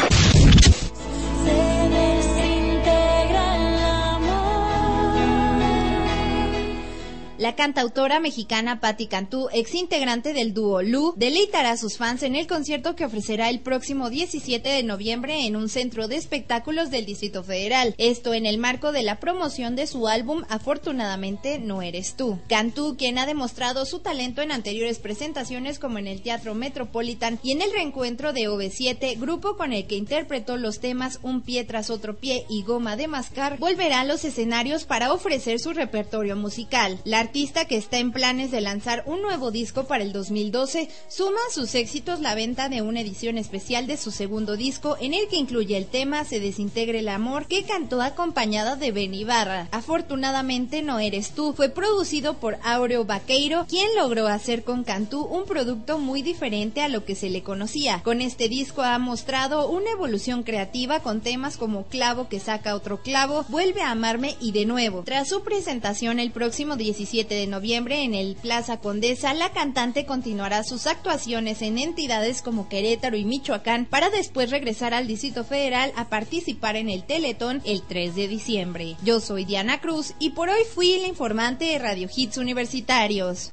La cantautora mexicana Patti Cantú, ex integrante del dúo Lu, deleitará a sus fans en el concierto que ofrecerá el próximo 17 de noviembre en un centro de espectáculos del Distrito Federal. Esto en el marco de la promoción de su álbum Afortunadamente No Eres Tú. Cantú, quien ha demostrado su talento en anteriores presentaciones como en el Teatro Metropolitan y en el reencuentro de OV7, grupo con el que interpretó los temas Un pie tras otro pie y Goma de mascar, volverá a los escenarios para ofrecer su repertorio musical. La artista que está en planes de lanzar un nuevo disco para el 2012 suma a sus éxitos la venta de una edición especial de su segundo disco en el que incluye el tema Se desintegre el amor que cantó acompañada de Benny Barra. Afortunadamente no eres tú. Fue producido por Aureo Vaqueiro, quien logró hacer con Cantú un producto muy diferente a lo que se le conocía. Con este disco ha mostrado una evolución creativa con temas como Clavo que saca otro clavo, Vuelve a amarme y de nuevo. Tras su presentación el próximo 17 de noviembre en el Plaza Condesa, la cantante continuará sus actuaciones en entidades como Querétaro y Michoacán para después regresar al Distrito Federal a participar en el Teletón el 3 de diciembre. Yo soy Diana Cruz y por hoy fui la informante de Radio Hits Universitarios.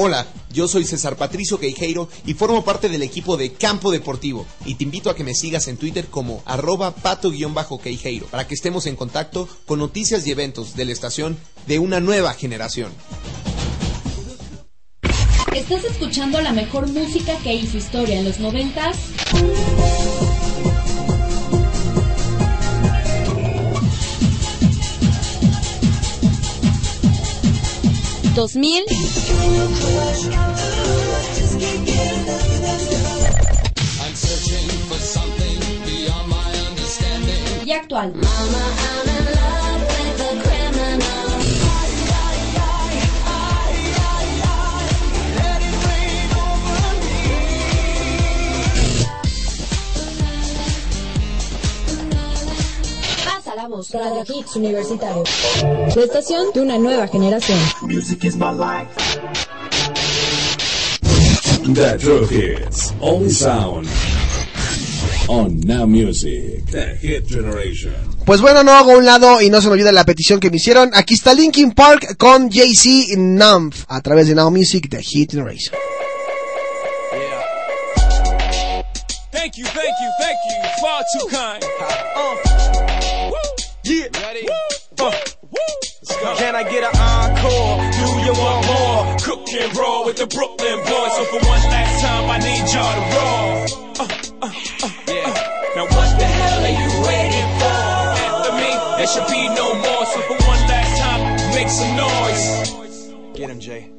Hola, yo soy César Patricio Queijeiro y formo parte del equipo de Campo Deportivo y te invito a que me sigas en Twitter como arroba pato-queijeiro para que estemos en contacto con noticias y eventos de la estación de una nueva generación. ¿Estás escuchando la mejor música que hizo historia en los noventas? 2000 y actual. Voz. Radio Hits Universitario. La estación de una nueva generación. Music is my life. The True Hits. Only sound. On Now Music. The Hit Generation. Pues bueno, no hago un lado y no se me olvida la petición que me hicieron. Aquí está Linkin Park con Jay-Z Numb a través de Now Music The Hit Generation. Thank you, thank you, thank you. Far too kind. Uh, yeah. Ready? Uh, Can I get an encore? Do you want more? Cook and roll with the Brooklyn boys. So for one last time, I need y'all to roll. Uh, uh, uh, yeah. Now what the hell are you waiting for? After me, there should be no more. So for one last time, make some noise. Get him, Jay.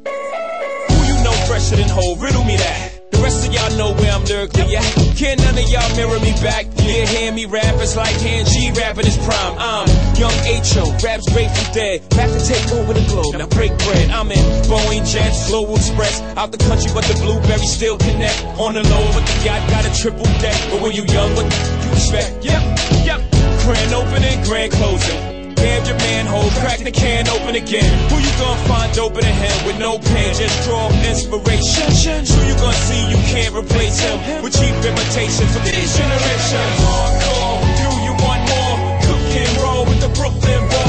Who you know fresher than whole? Riddle me that. Rest of y'all know where I'm lyrically at. Can't none of y'all mirror me back. Yeah, hear me rap, it's like hand G rapping his prime. I'm young H.O., raps grateful dead. Back to take over the globe, now break bread. I'm in Boeing Jets, Global Express. Out the country, but the blueberry still connect. On the low, but the yacht got a triple deck. But when you young, what you expect? Yep, yep. Grand opening, grand closing. Grab your manhole, crack the can open again. Who you gonna find open a him with no pen? Just draw inspiration. Who you gonna see you can't replace him with cheap imitations from these generations? Hardcore, do you want more? Cook and roll with the Brooklyn boys.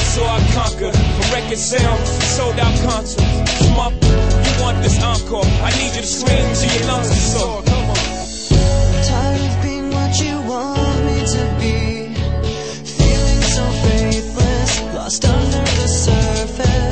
saw, I conquered. A record sale, sold out concerts. Smart, you want this encore? I need you to scream till your lungs are sore. Come on. Tired of being what you want me to be. Feeling so faithless, lost under the surface.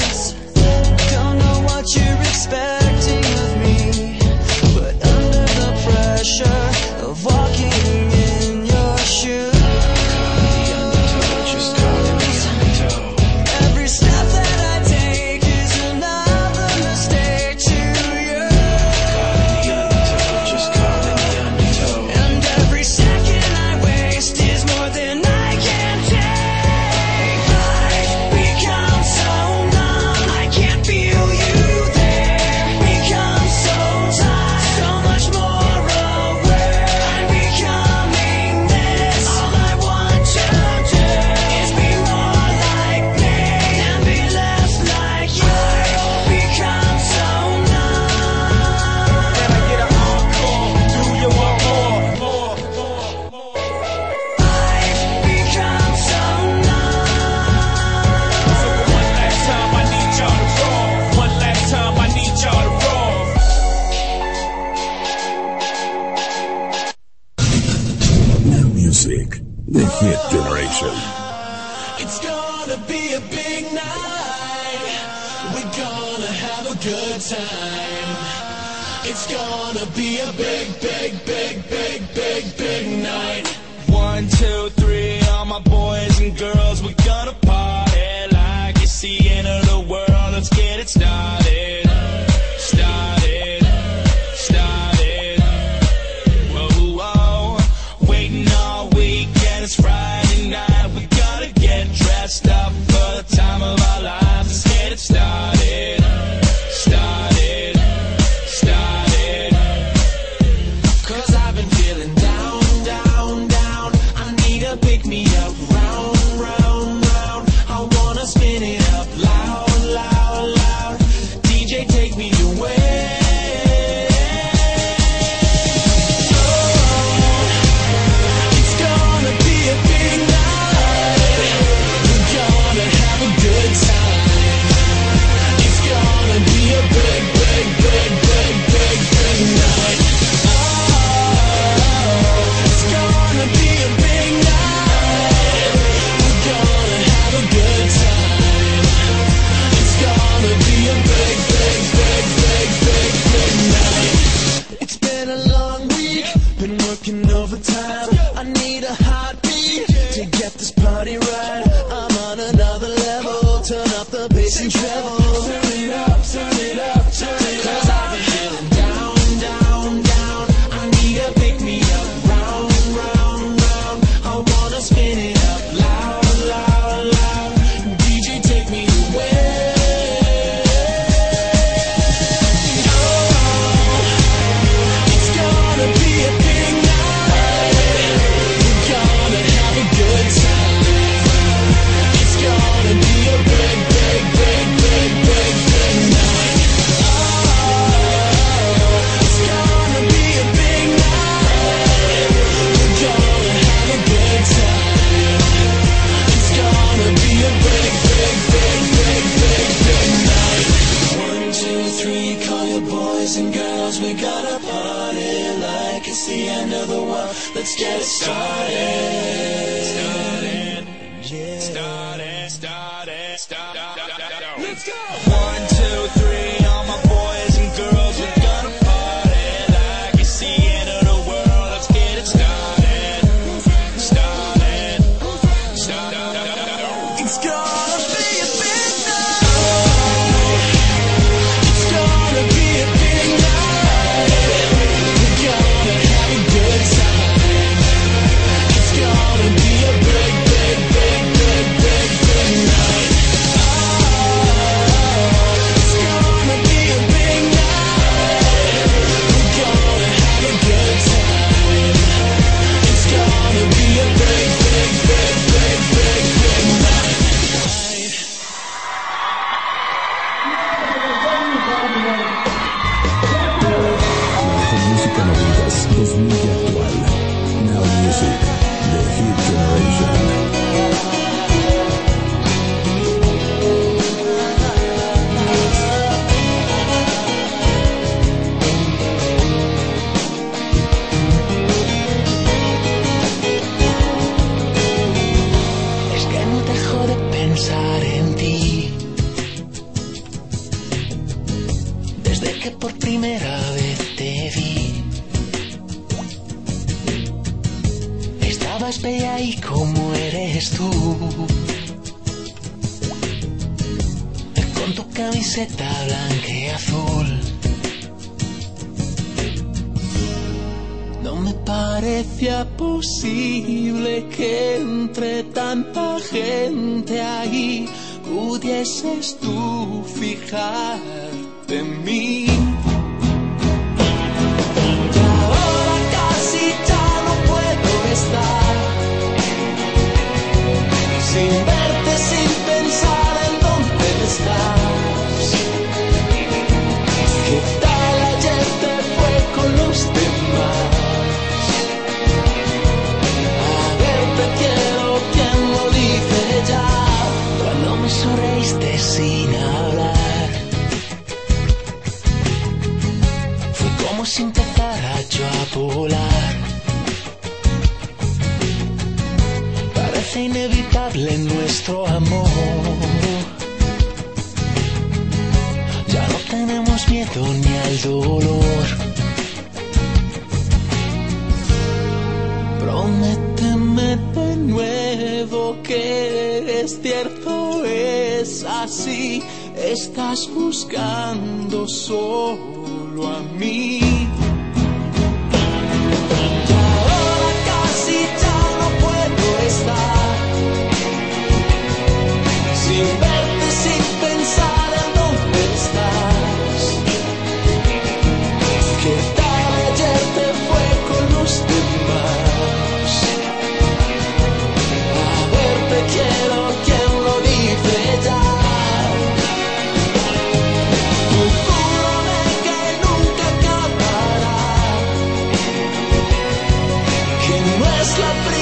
es la primera.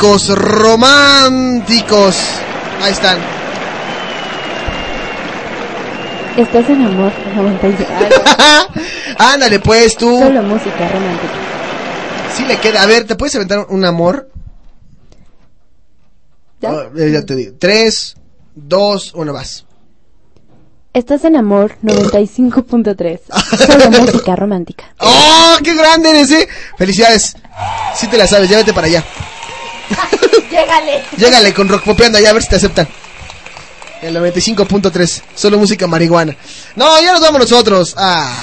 Románticos, románticos. Ahí están. Estás en amor 96. Ándale, pues tú. Solo música romántica. Sí le queda. A ver, ¿te puedes aventar un amor? ¿Ya? Oh, eh, ya te digo. Tres, dos, uno, vas. Estás en amor 95.3. Solo música romántica. ¡Oh, qué grande eres, eh! Felicidades. Sí te la sabes, vete para allá. Llégale. Llégale con Rock Popeando allá a ver si te aceptan. El 95.3, solo música marihuana. No, ya nos vamos nosotros. Ah.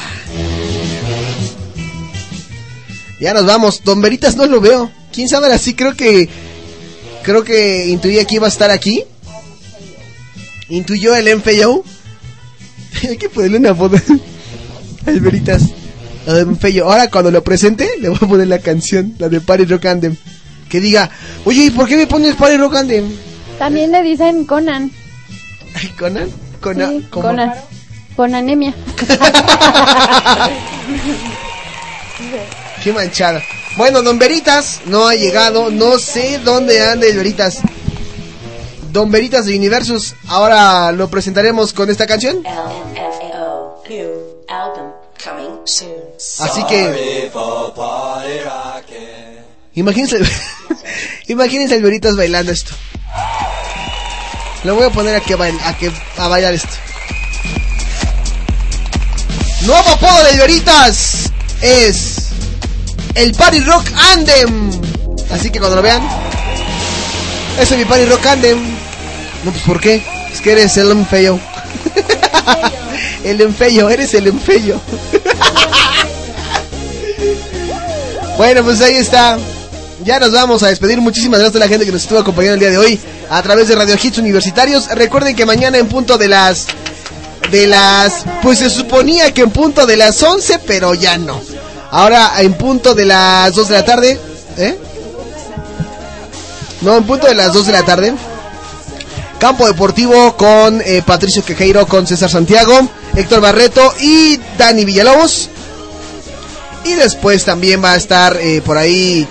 Ya nos vamos. Don Veritas no lo veo. ¿Quién sabe así? Creo que. Creo que intuía que iba a estar aquí. Intuyó el MFAO. Hay que ponerle una foto. Al Veritas. Ahora cuando lo presente, le voy a poner la canción, la de Party Rock Anthem. Que diga, oye, ¿y por qué me pones Party Rock Anthem? También le dicen Conan. Ay, Conan. Conan. Sí, ¿cómo? Conan. Con anemia. Qué manchada. Bueno, Don Veritas no ha llegado. No sé dónde anda el Veritas. Don Veritas de Universus. Ahora lo presentaremos con esta canción. LMFAO, new album coming soon. Así que imagínense, imagínense el Veritas bailando esto. Lo voy a poner a que bail- a que a bailar esto. Nuevo apodo del Veritas es el Party Rock Andem. Así que cuando lo vean, ese es mi Party Rock Andem. No, pues ¿por qué? Es que eres el enfeyo. el enfeyo, eres el enfeyo. Bueno, pues ahí está. Ya nos vamos a despedir. Muchísimas gracias a la gente que nos estuvo acompañando el día de hoy a través de Radio Hits Universitarios. Recuerden que mañana en punto de las de las pues se suponía que en punto de las 11, pero ya no. Ahora en punto de las 2 de la tarde, ¿eh? No, en punto de las 2 de la tarde. Campo Deportivo con eh, Patricio Quejeiro, con César Santiago, Héctor Barreto y Dani Villalobos. Y después también va a estar eh, por ahí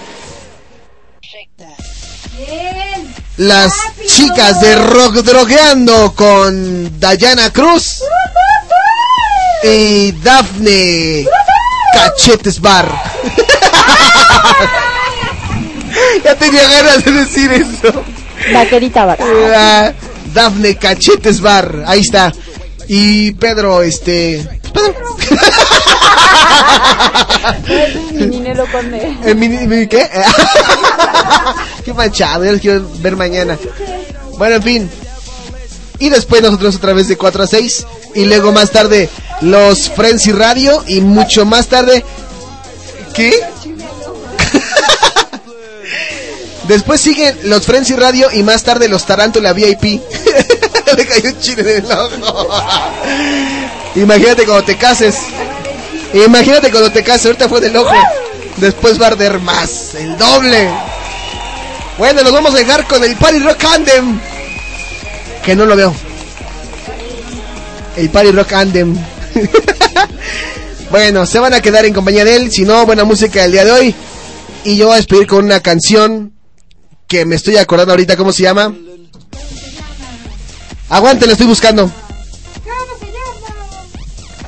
las chicas de Rock Drogueando con Dayana Cruz y Dafne Cachetes Bar. ya tenía ganas de decir eso. Vaquerita vaca. Ah, Dafne Cachetes Bar, ahí está. Y Pedro, este. Pedro. Mi Ninelo Conde. Mi- mi- ¿Qué? Qué manchado, ya los quiero ver mañana. Bueno, en fin. Y después nosotros otra vez de 4 a 6. Y luego más tarde los Frenzy Radio. Y mucho más tarde. ¿Qué? Después siguen los Frenzy Radio y más tarde los Tarántula VIP. Le cayó un chile en el ojo. Imagínate cuando te cases. Imagínate cuando te cases. Ahorita fue del ojo. Después va a arder más. El doble. Bueno, nos vamos a dejar con el Party Rock Andem. Que no lo veo. El Party Rock Andem. bueno, se van a quedar en compañía de él. Si no, buena música el día de hoy. Y yo voy a despedir con una canción que me estoy acordando ahorita. ¿Cómo se llama? Aguante, la estoy buscando.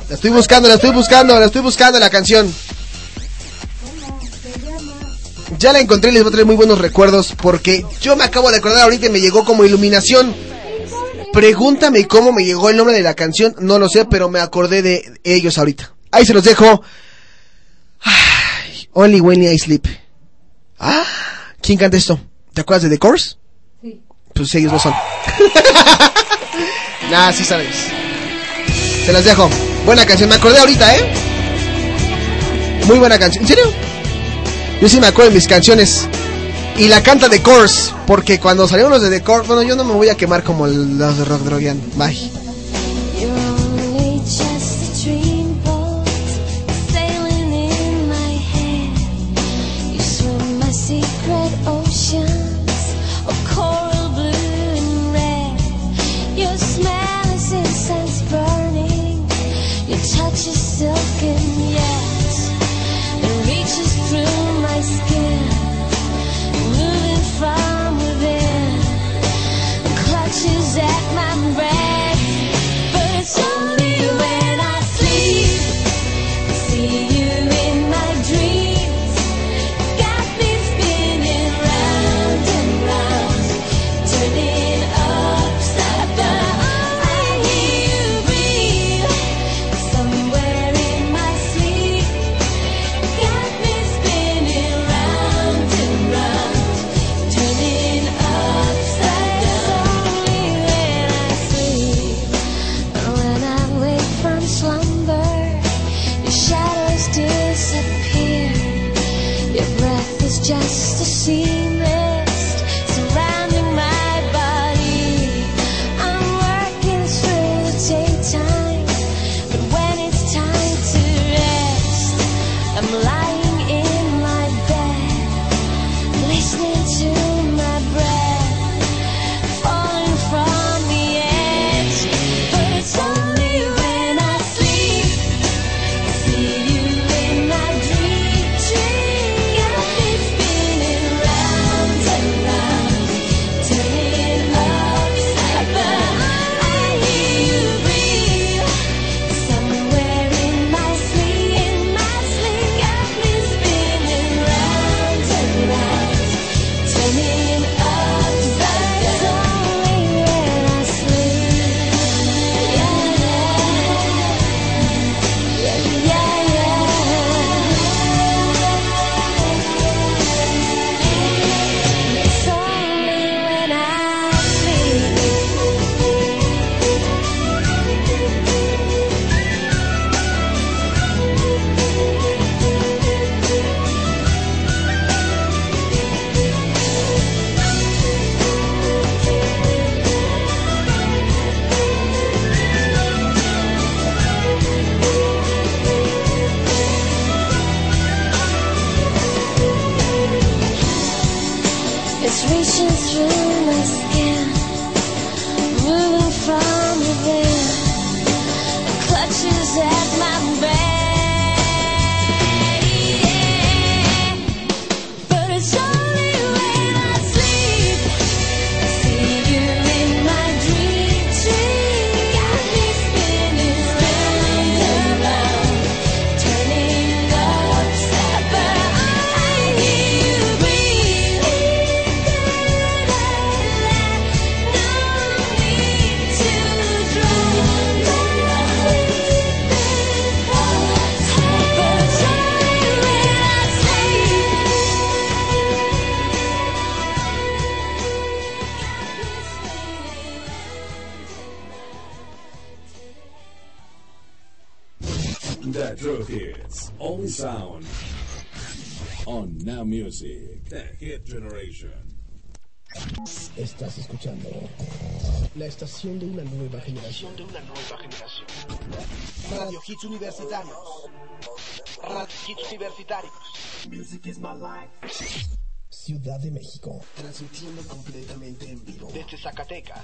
La estoy buscando, la estoy buscando, la estoy buscando la canción. Ya la encontré y les voy a traer muy buenos recuerdos porque yo me acabo de acordar ahorita y me llegó como iluminación. Pregúntame cómo me llegó el nombre de la canción, no lo sé, pero me acordé de ellos ahorita. Ahí se los dejo. Ay, Only When I Sleep. Ah, ¿quién canta esto? ¿Te acuerdas de The Course? Sí. Pues ellos no son. nah, sí sabes. Se las dejo. Buena canción, me acordé ahorita, ¿eh? Muy buena canción. ¿En serio? Yo sí me acuerdo de mis canciones. Y la canta The Course. Porque cuando salieron los de The Course, bueno, yo no me voy a quemar como los de Rock Drogian. Bye.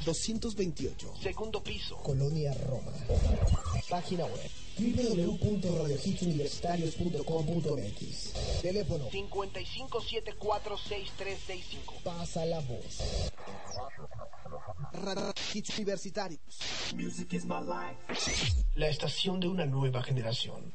228. Segundo piso. Colonia Roma. Página web www.radiohitsuniversitarios.com.mx Teléfono 55746365 Pasa la voz. Radio Hits Universitarios. Music is my life. La estación de una nueva generación.